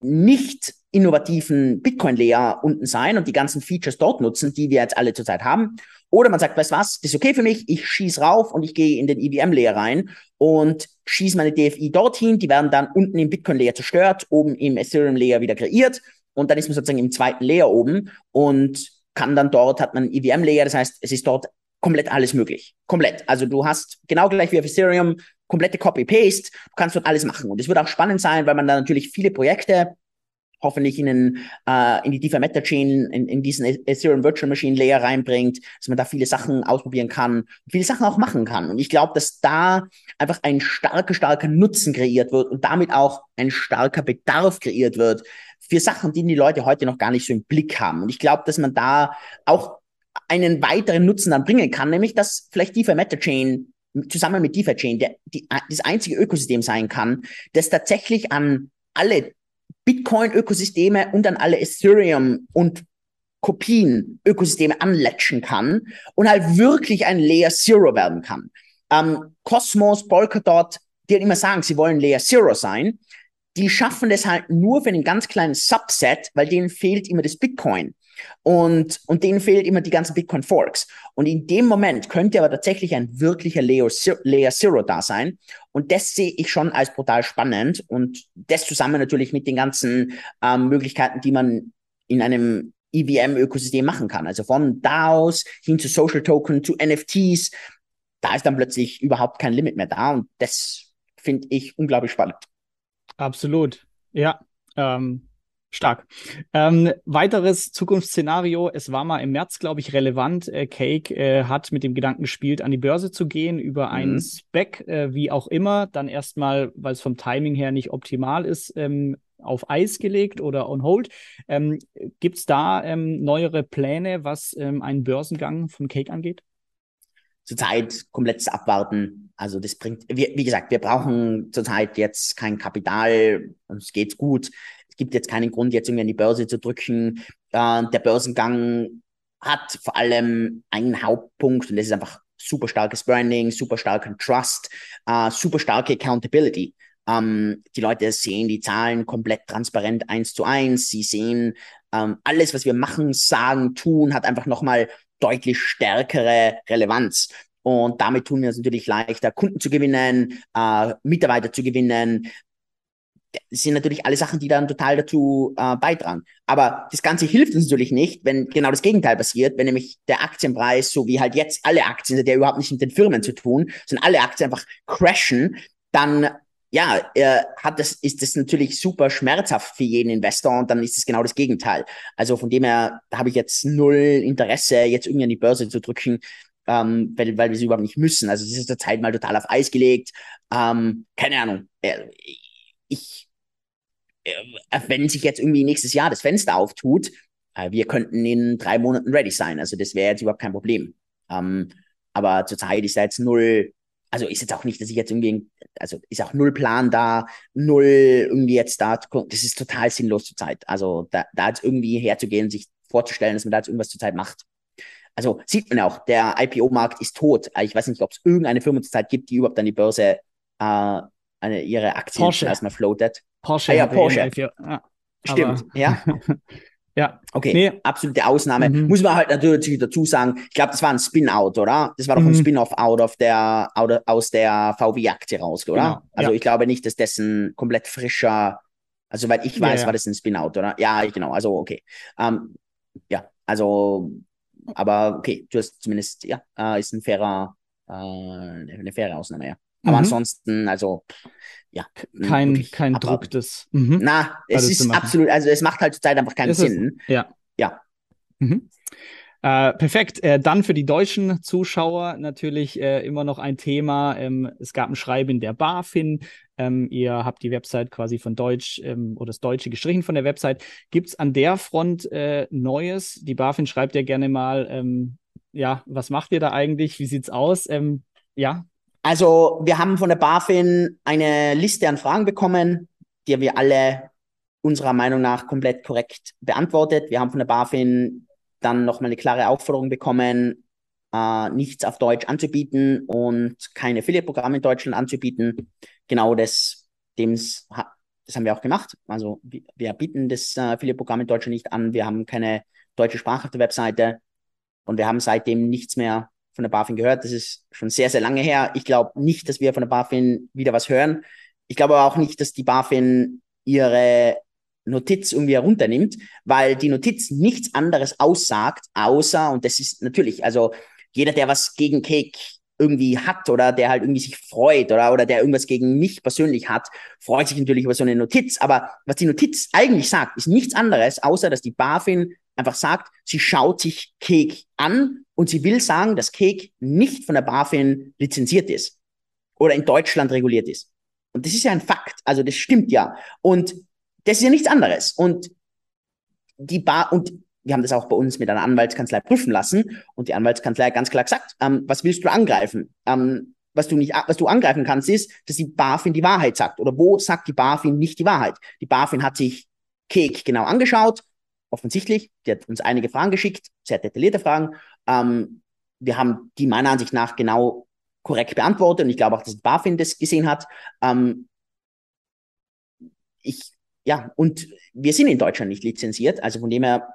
A: nicht innovativen Bitcoin-Layer unten sein und die ganzen Features dort nutzen, die wir jetzt alle zurzeit haben. Oder man sagt, weißt was, das ist okay für mich, ich schieße rauf und ich gehe in den EVM-Layer rein und schieße meine DFI dorthin, die werden dann unten im Bitcoin-Layer zerstört, oben im Ethereum-Layer wieder kreiert und dann ist man sozusagen im zweiten Layer oben und kann dann dort, hat man EVM-Layer, das heißt, es ist dort komplett alles möglich. Komplett. Also du hast genau gleich wie auf Ethereum komplette Copy-Paste, du kannst dort alles machen. Und es wird auch spannend sein, weil man da natürlich viele Projekte hoffentlich in, den, äh, in die DeFi Meta Chain, in, in diesen Ethereum Virtual Machine Layer reinbringt, dass man da viele Sachen ausprobieren kann, viele Sachen auch machen kann. Und ich glaube, dass da einfach ein starker, starker Nutzen kreiert wird und damit auch ein starker Bedarf kreiert wird für Sachen, die die Leute heute noch gar nicht so im Blick haben. Und ich glaube, dass man da auch einen weiteren Nutzen dann bringen kann, nämlich dass vielleicht DeFi Meta Chain zusammen mit DeFi Chain der, die, das einzige Ökosystem sein kann, das tatsächlich an alle Bitcoin-Ökosysteme und an alle Ethereum und Kopien-Ökosysteme anlatchen kann und halt wirklich ein Layer Zero werden kann. Ähm, Cosmos, Polkadot, die halt immer sagen, sie wollen Layer Zero sein, die schaffen das halt nur für einen ganz kleinen Subset, weil denen fehlt immer das Bitcoin. Und, und denen fehlt immer die ganzen Bitcoin Forks. Und in dem Moment könnte aber tatsächlich ein wirklicher Layer, Zero da sein. Und das sehe ich schon als brutal spannend. Und das zusammen natürlich mit den ganzen ähm, Möglichkeiten, die man in einem EVM-Ökosystem machen kann. Also von DAOs hin zu Social Token, zu NFTs. Da ist dann plötzlich überhaupt kein Limit mehr da. Und das finde ich unglaublich spannend.
B: Absolut. Ja. Ähm, Stark. Ähm, weiteres Zukunftsszenario. Es war mal im März, glaube ich, relevant. Äh, Cake äh, hat mit dem Gedanken gespielt, an die Börse zu gehen über mhm. einen Spec, äh, wie auch immer. Dann erstmal, weil es vom Timing her nicht optimal ist, ähm, auf Eis gelegt oder on hold. Ähm, Gibt es da ähm, neuere Pläne, was ähm, einen Börsengang von Cake angeht?
A: Zurzeit komplettes Abwarten. Also das bringt, wie, wie gesagt, wir brauchen zurzeit jetzt kein Kapital, uns geht's gut gibt jetzt keinen Grund, jetzt irgendwie an die Börse zu drücken. Äh, der Börsengang hat vor allem einen Hauptpunkt und das ist einfach super starkes Branding, super starken Trust, äh, super starke Accountability. Ähm, die Leute sehen die Zahlen komplett transparent eins zu eins. Sie sehen ähm, alles, was wir machen, sagen, tun, hat einfach nochmal deutlich stärkere Relevanz. Und damit tun wir es natürlich leichter, Kunden zu gewinnen, äh, Mitarbeiter zu gewinnen, sind natürlich alle Sachen, die dann total dazu äh, beitragen. Aber das Ganze hilft uns natürlich nicht, wenn genau das Gegenteil passiert, wenn nämlich der Aktienpreis, so wie halt jetzt alle Aktien, der überhaupt nicht mit den Firmen zu tun, sondern alle Aktien einfach crashen, dann ja, äh, hat das, ist das natürlich super schmerzhaft für jeden Investor und dann ist es genau das Gegenteil. Also von dem her habe ich jetzt null Interesse, jetzt irgendwie an die Börse zu drücken, ähm, weil, weil wir es überhaupt nicht müssen. Also es ist zur Zeit mal total auf Eis gelegt. Ähm, keine Ahnung. Äh, ich, äh, wenn sich jetzt irgendwie nächstes Jahr das Fenster auftut, äh, wir könnten in drei Monaten ready sein. Also das wäre jetzt überhaupt kein Problem. Ähm, aber zurzeit ist da jetzt null also ist jetzt auch nicht, dass ich jetzt irgendwie, also ist auch null Plan da, null irgendwie jetzt da. Das ist total sinnlos zur Zeit. Also da, da jetzt irgendwie herzugehen, sich vorzustellen, dass man da jetzt irgendwas zur Zeit macht. Also sieht man auch, der IPO-Markt ist tot. Ich weiß nicht, ob es irgendeine Firma zur Zeit gibt, die überhaupt an die Börse äh, eine, ihre Aktien erstmal floatet.
B: Porsche.
A: Ah, ja, Porsche. Ja, Stimmt, ja. [LAUGHS]
B: Ja.
A: Okay, nee. absolute Ausnahme. Mhm. Muss man halt natürlich dazu sagen, ich glaube, das war ein Spin-out, oder? Das war doch mhm. ein Spin-off out of der, out, aus der VW-Aktie raus, oder? Genau. Also ja. ich glaube nicht, dass das ein komplett frischer, also weil ich weiß, ja, war das ein Spin-out, oder? Ja, genau, also okay. Ähm, ja, also, aber okay, du hast zumindest, ja, äh, ist ein fairer, äh, eine faire Ausnahme, ja. Aber mhm. ansonsten, also ja.
B: Kein, kein Druck des.
A: Mhm. Na, es ist absolut, also es macht halt zurzeit einfach keinen ist Sinn.
B: Es? Ja. Ja. Mhm. Äh, perfekt. Äh, dann für die deutschen Zuschauer natürlich äh, immer noch ein Thema. Ähm, es gab ein Schreiben der BaFin. Ähm, ihr habt die Website quasi von Deutsch ähm, oder das Deutsche gestrichen von der Website. Gibt es an der Front äh, Neues? Die BaFin schreibt ja gerne mal, ähm, ja, was macht ihr da eigentlich? Wie sieht's aus? Ähm, ja,
A: also wir haben von der BaFin eine Liste an Fragen bekommen, die wir alle unserer Meinung nach komplett korrekt beantwortet. Wir haben von der BaFin dann nochmal eine klare Aufforderung bekommen, äh, nichts auf Deutsch anzubieten und keine Affiliate-Programme in Deutschland anzubieten. Genau das, dem's, das haben wir auch gemacht. Also wir, wir bieten das äh, Affiliate-Programm in Deutschland nicht an. Wir haben keine deutsche Sprache auf der Webseite und wir haben seitdem nichts mehr von der BaFin gehört. Das ist schon sehr, sehr lange her. Ich glaube nicht, dass wir von der BaFin wieder was hören. Ich glaube aber auch nicht, dass die BaFin ihre Notiz irgendwie herunternimmt, weil die Notiz nichts anderes aussagt, außer, und das ist natürlich, also jeder, der was gegen Cake irgendwie hat oder der halt irgendwie sich freut oder, oder der irgendwas gegen mich persönlich hat, freut sich natürlich über so eine Notiz. Aber was die Notiz eigentlich sagt, ist nichts anderes, außer dass die BaFin einfach sagt, sie schaut sich Cake an und sie will sagen, dass Cake nicht von der BaFin lizenziert ist oder in Deutschland reguliert ist. Und das ist ja ein Fakt. Also das stimmt ja. Und das ist ja nichts anderes. Und die Bar und wir haben das auch bei uns mit einer Anwaltskanzlei prüfen lassen und die Anwaltskanzlei hat ganz klar gesagt, ähm, was willst du angreifen? Ähm, was du nicht, was du angreifen kannst, ist, dass die BaFin die Wahrheit sagt. Oder wo sagt die BaFin nicht die Wahrheit? Die BaFin hat sich Cake genau angeschaut offensichtlich. Die hat uns einige Fragen geschickt, sehr detaillierte Fragen. Ähm, wir haben die meiner Ansicht nach genau korrekt beantwortet und ich glaube auch, dass BaFin das gesehen hat. Ähm, ich, ja, und wir sind in Deutschland nicht lizenziert, also von dem her,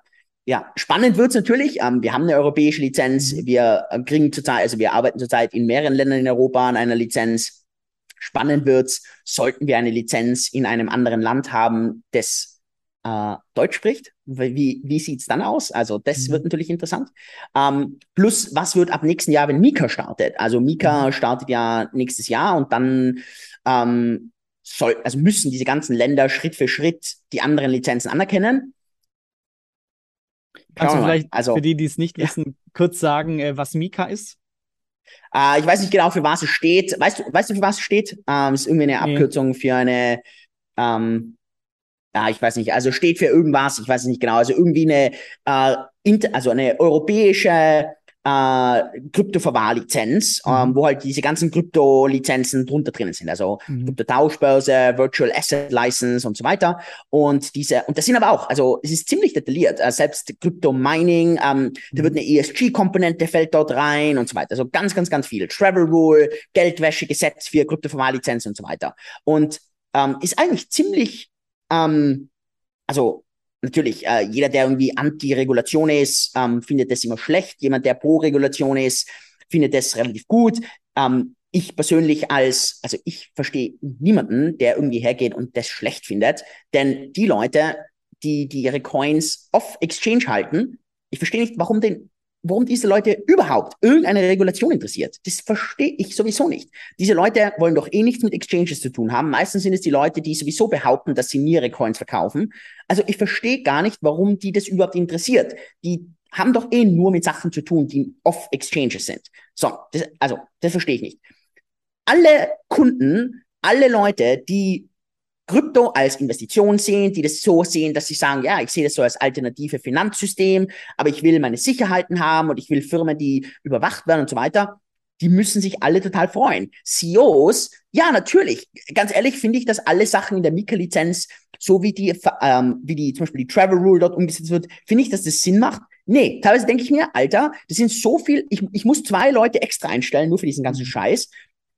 A: ja, spannend wird's natürlich. Ähm, wir haben eine europäische Lizenz, mhm. wir äh, kriegen zurzeit, also wir arbeiten zurzeit in mehreren Ländern in Europa an einer Lizenz. Spannend wird's, sollten wir eine Lizenz in einem anderen Land haben, das äh, Deutsch spricht. Wie, wie sieht es dann aus? Also das mhm. wird natürlich interessant. Ähm, plus, was wird ab nächsten Jahr, wenn Mika startet? Also Mika mhm. startet ja nächstes Jahr und dann ähm, soll, also müssen diese ganzen Länder Schritt für Schritt die anderen Lizenzen anerkennen.
B: Kannst du vielleicht also, für die, die es nicht ja. wissen, kurz sagen, äh, was Mika ist?
A: Äh, ich weiß nicht genau, für was es steht. Weißt du, weißt du, für was es steht? Ähm, es ist irgendwie eine Abkürzung nee. für eine ähm, ja, ich weiß nicht, also steht für irgendwas, ich weiß nicht genau, also irgendwie eine, äh, inter, also eine europäische äh, Kryptoverwahrlizenz, mhm. ähm, wo halt diese ganzen Krypto-Lizenzen drunter drinnen sind, also mhm. Krypto-Tauschbörse, Virtual Asset License und so weiter. Und diese, und das sind aber auch, also es ist ziemlich detailliert, äh, selbst Krypto-Mining, ähm, mhm. da wird eine ESG-Komponente fällt dort rein und so weiter. Also ganz, ganz, ganz viel. Travel Rule, Geldwäschegesetz für Kryptoverwahrlizenz und so weiter. Und ähm, ist eigentlich ziemlich ähm, also natürlich, äh, jeder, der irgendwie anti-Regulation ist, ähm, findet das immer schlecht. Jemand, der pro Regulation ist, findet das relativ gut. Ähm, ich persönlich als, also ich verstehe niemanden, der irgendwie hergeht und das schlecht findet. Denn die Leute, die, die ihre Coins off Exchange halten, ich verstehe nicht, warum denn warum diese Leute überhaupt irgendeine Regulation interessiert. Das verstehe ich sowieso nicht. Diese Leute wollen doch eh nichts mit Exchanges zu tun haben. Meistens sind es die Leute, die sowieso behaupten, dass sie mir ihre Coins verkaufen. Also ich verstehe gar nicht, warum die das überhaupt interessiert. Die haben doch eh nur mit Sachen zu tun, die off Exchanges sind. So, das, also das verstehe ich nicht. Alle Kunden, alle Leute, die Krypto als Investition sehen, die das so sehen, dass sie sagen, ja, ich sehe das so als alternative Finanzsystem, aber ich will meine Sicherheiten haben und ich will Firmen, die überwacht werden und so weiter. Die müssen sich alle total freuen. CEOs, ja, natürlich. Ganz ehrlich finde ich, dass alle Sachen in der Mika-Lizenz, so wie die, ähm, wie die, zum Beispiel die Travel Rule dort umgesetzt wird, finde ich, dass das Sinn macht. Nee, teilweise denke ich mir, Alter, das sind so viel, ich, ich muss zwei Leute extra einstellen, nur für diesen ganzen Scheiß.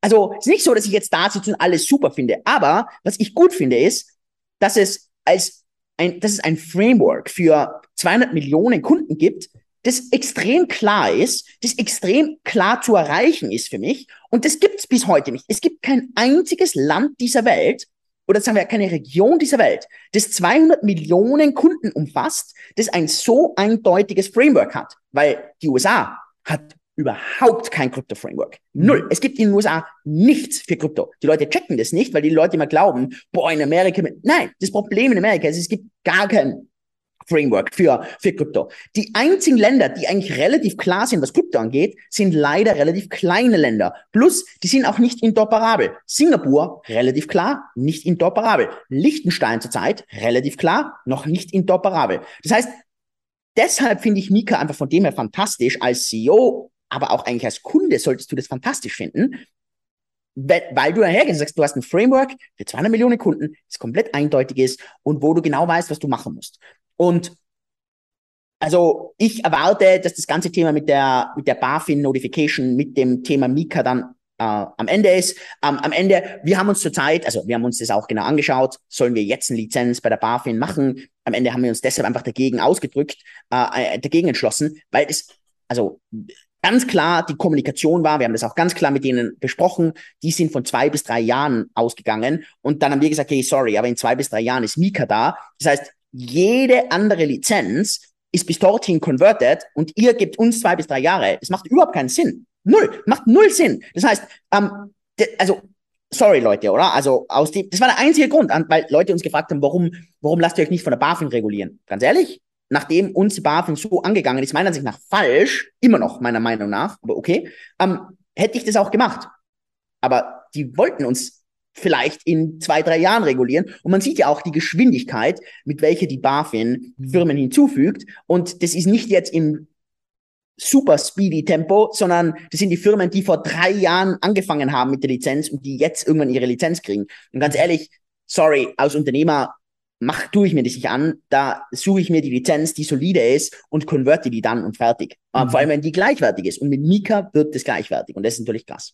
A: Also ist nicht so, dass ich jetzt da sitze und alles super finde, aber was ich gut finde ist, dass es als ein, dass es ein Framework für 200 Millionen Kunden gibt, das extrem klar ist, das extrem klar zu erreichen ist für mich. Und das gibt es bis heute nicht. Es gibt kein einziges Land dieser Welt, oder sagen wir keine Region dieser Welt, das 200 Millionen Kunden umfasst, das ein so eindeutiges Framework hat. Weil die USA hat überhaupt kein Krypto-Framework. Null. Es gibt in den USA nichts für Krypto. Die Leute checken das nicht, weil die Leute immer glauben, boah, in Amerika, nein, das Problem in Amerika ist, es gibt gar kein Framework für, für Krypto. Die einzigen Länder, die eigentlich relativ klar sind, was Krypto angeht, sind leider relativ kleine Länder. Plus, die sind auch nicht interoperabel. Singapur, relativ klar, nicht interoperabel. Liechtenstein zurzeit, relativ klar, noch nicht interoperabel. Das heißt, deshalb finde ich Mika einfach von dem her fantastisch als CEO aber auch eigentlich als Kunde solltest du das fantastisch finden, weil, weil du dahergehst und sagst, du hast ein Framework für 200 Millionen Kunden, das komplett eindeutig ist und wo du genau weißt, was du machen musst. Und also ich erwarte, dass das ganze Thema mit der, mit der BaFin Notification, mit dem Thema Mika dann äh, am Ende ist. Ähm, am Ende, wir haben uns zurzeit, also wir haben uns das auch genau angeschaut, sollen wir jetzt eine Lizenz bei der BaFin machen? Am Ende haben wir uns deshalb einfach dagegen ausgedrückt, äh, äh dagegen entschlossen, weil es, also ganz klar die Kommunikation war, wir haben das auch ganz klar mit denen besprochen, die sind von zwei bis drei Jahren ausgegangen und dann haben wir gesagt, hey, sorry, aber in zwei bis drei Jahren ist Mika da. Das heißt, jede andere Lizenz ist bis dorthin converted und ihr gebt uns zwei bis drei Jahre. Das macht überhaupt keinen Sinn. Null. Macht null Sinn. Das heißt, ähm, also sorry Leute, oder? Also aus dem, das war der einzige Grund, weil Leute uns gefragt haben, warum, warum lasst ihr euch nicht von der BaFin regulieren? Ganz ehrlich, nachdem uns die BaFin so angegangen ist, meiner Ansicht nach falsch, immer noch meiner Meinung nach, aber okay, ähm, hätte ich das auch gemacht. Aber die wollten uns vielleicht in zwei, drei Jahren regulieren. Und man sieht ja auch die Geschwindigkeit, mit welcher die BaFin mhm. Firmen hinzufügt. Und das ist nicht jetzt im super speedy Tempo, sondern das sind die Firmen, die vor drei Jahren angefangen haben mit der Lizenz und die jetzt irgendwann ihre Lizenz kriegen. Und ganz ehrlich, sorry, als Unternehmer mach, tue ich mir das nicht an, da suche ich mir die Lizenz, die solide ist und konverte die dann und fertig. Mhm. vor allem, wenn die gleichwertig ist. Und mit Mika wird das gleichwertig. Und das ist natürlich krass.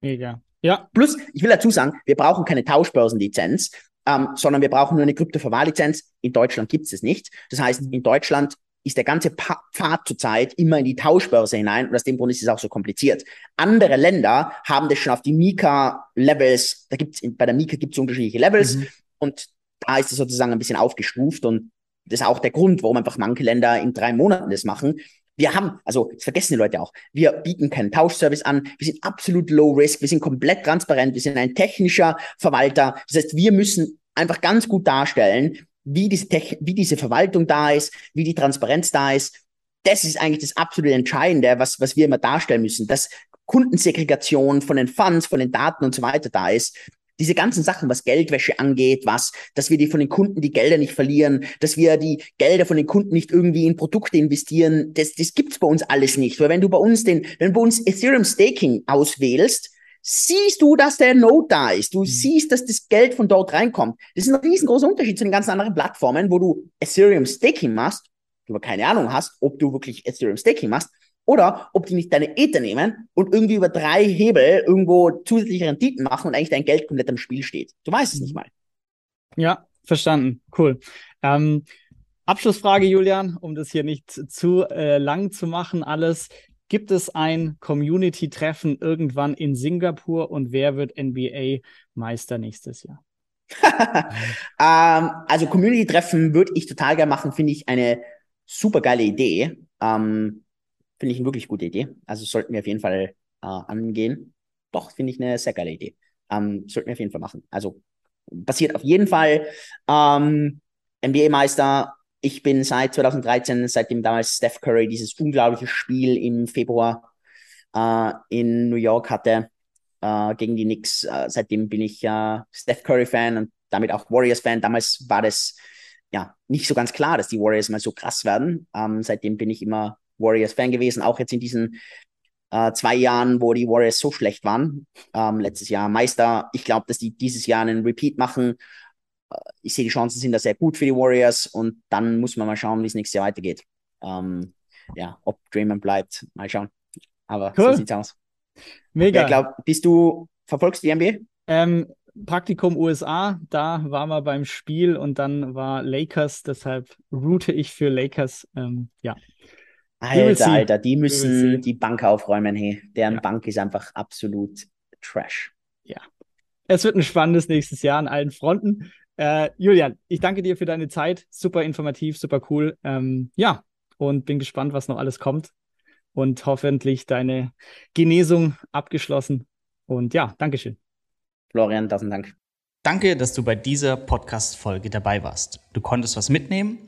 B: Mega. Ja.
A: Plus, ich will dazu sagen, wir brauchen keine Tauschbörsenlizenz, ähm, sondern wir brauchen nur eine Kryptoverwahrlizenz. In Deutschland gibt es es nicht. Das heißt, in Deutschland ist der ganze Pfad zurzeit immer in die Tauschbörse hinein und aus dem Grund ist es auch so kompliziert. Andere Länder haben das schon auf die Mika-Levels, da gibt's bei der Mika gibt es unterschiedliche Levels mhm. und da ist es sozusagen ein bisschen aufgestuft und das ist auch der Grund, warum einfach manche Länder in drei Monaten das machen. Wir haben, also das vergessen die Leute auch, wir bieten keinen Tauschservice an, wir sind absolut low risk, wir sind komplett transparent, wir sind ein technischer Verwalter. Das heißt, wir müssen einfach ganz gut darstellen, wie diese, Tech wie diese Verwaltung da ist, wie die Transparenz da ist. Das ist eigentlich das absolut Entscheidende, was, was wir immer darstellen müssen, dass Kundensegregation von den Funds, von den Daten und so weiter da ist diese ganzen Sachen, was Geldwäsche angeht, was, dass wir die von den Kunden die Gelder nicht verlieren, dass wir die Gelder von den Kunden nicht irgendwie in Produkte investieren, das, das gibt's bei uns alles nicht. Weil wenn du bei uns den, wenn du bei uns Ethereum Staking auswählst, siehst du, dass der Node da ist. Du mhm. siehst, dass das Geld von dort reinkommt. Das ist ein riesengroßer Unterschied zu den ganzen anderen Plattformen, wo du Ethereum Staking machst, du aber keine Ahnung hast, ob du wirklich Ethereum Staking machst, oder ob die nicht deine Ether nehmen und irgendwie über drei Hebel irgendwo zusätzliche Renditen machen und eigentlich dein Geld komplett im Spiel steht. Du weißt es nicht mal.
B: Ja, verstanden. Cool. Ähm, Abschlussfrage, Julian, um das hier nicht zu äh, lang zu machen, alles. Gibt es ein Community-Treffen irgendwann in Singapur und wer wird NBA-Meister nächstes Jahr? [LAUGHS]
A: ähm, also Community-Treffen würde ich total gerne machen, finde ich eine super geile Idee. Ähm, finde ich eine wirklich gute Idee. Also sollten wir auf jeden Fall äh, angehen. Doch, finde ich eine sehr geile Idee. Ähm, sollten wir auf jeden Fall machen. Also passiert auf jeden Fall. Ähm, NBA-Meister. Ich bin seit 2013, seitdem damals Steph Curry dieses unglaubliche Spiel im Februar äh, in New York hatte äh, gegen die Knicks. Äh, seitdem bin ich äh, Steph Curry-Fan und damit auch Warriors-Fan. Damals war das ja nicht so ganz klar, dass die Warriors mal so krass werden. Ähm, seitdem bin ich immer Warriors-Fan gewesen, auch jetzt in diesen äh, zwei Jahren, wo die Warriors so schlecht waren. Ähm, letztes Jahr Meister. Ich glaube, dass die dieses Jahr einen Repeat machen. Äh, ich sehe, die Chancen sind da sehr gut für die Warriors und dann muss man mal schauen, wie es nächstes Jahr weitergeht. Ähm, ja, ob Draymond bleibt, mal schauen. Aber cool. so sieht's aus. Mega. Ich glaube, bist du, verfolgst die NBA?
B: Ähm, Praktikum USA, da war man beim Spiel und dann war Lakers, deshalb route ich für Lakers. Ähm, ja.
A: Alter, Alter, die müssen die Bank aufräumen, hey. Deren ja. Bank ist einfach absolut Trash.
B: Ja. Es wird ein spannendes nächstes Jahr an allen Fronten. Äh, Julian, ich danke dir für deine Zeit. Super informativ, super cool. Ähm, ja, und bin gespannt, was noch alles kommt. Und hoffentlich deine Genesung abgeschlossen. Und ja, Dankeschön.
A: Florian, tausend Dank.
B: Danke, dass du bei dieser Podcast-Folge dabei warst. Du konntest was mitnehmen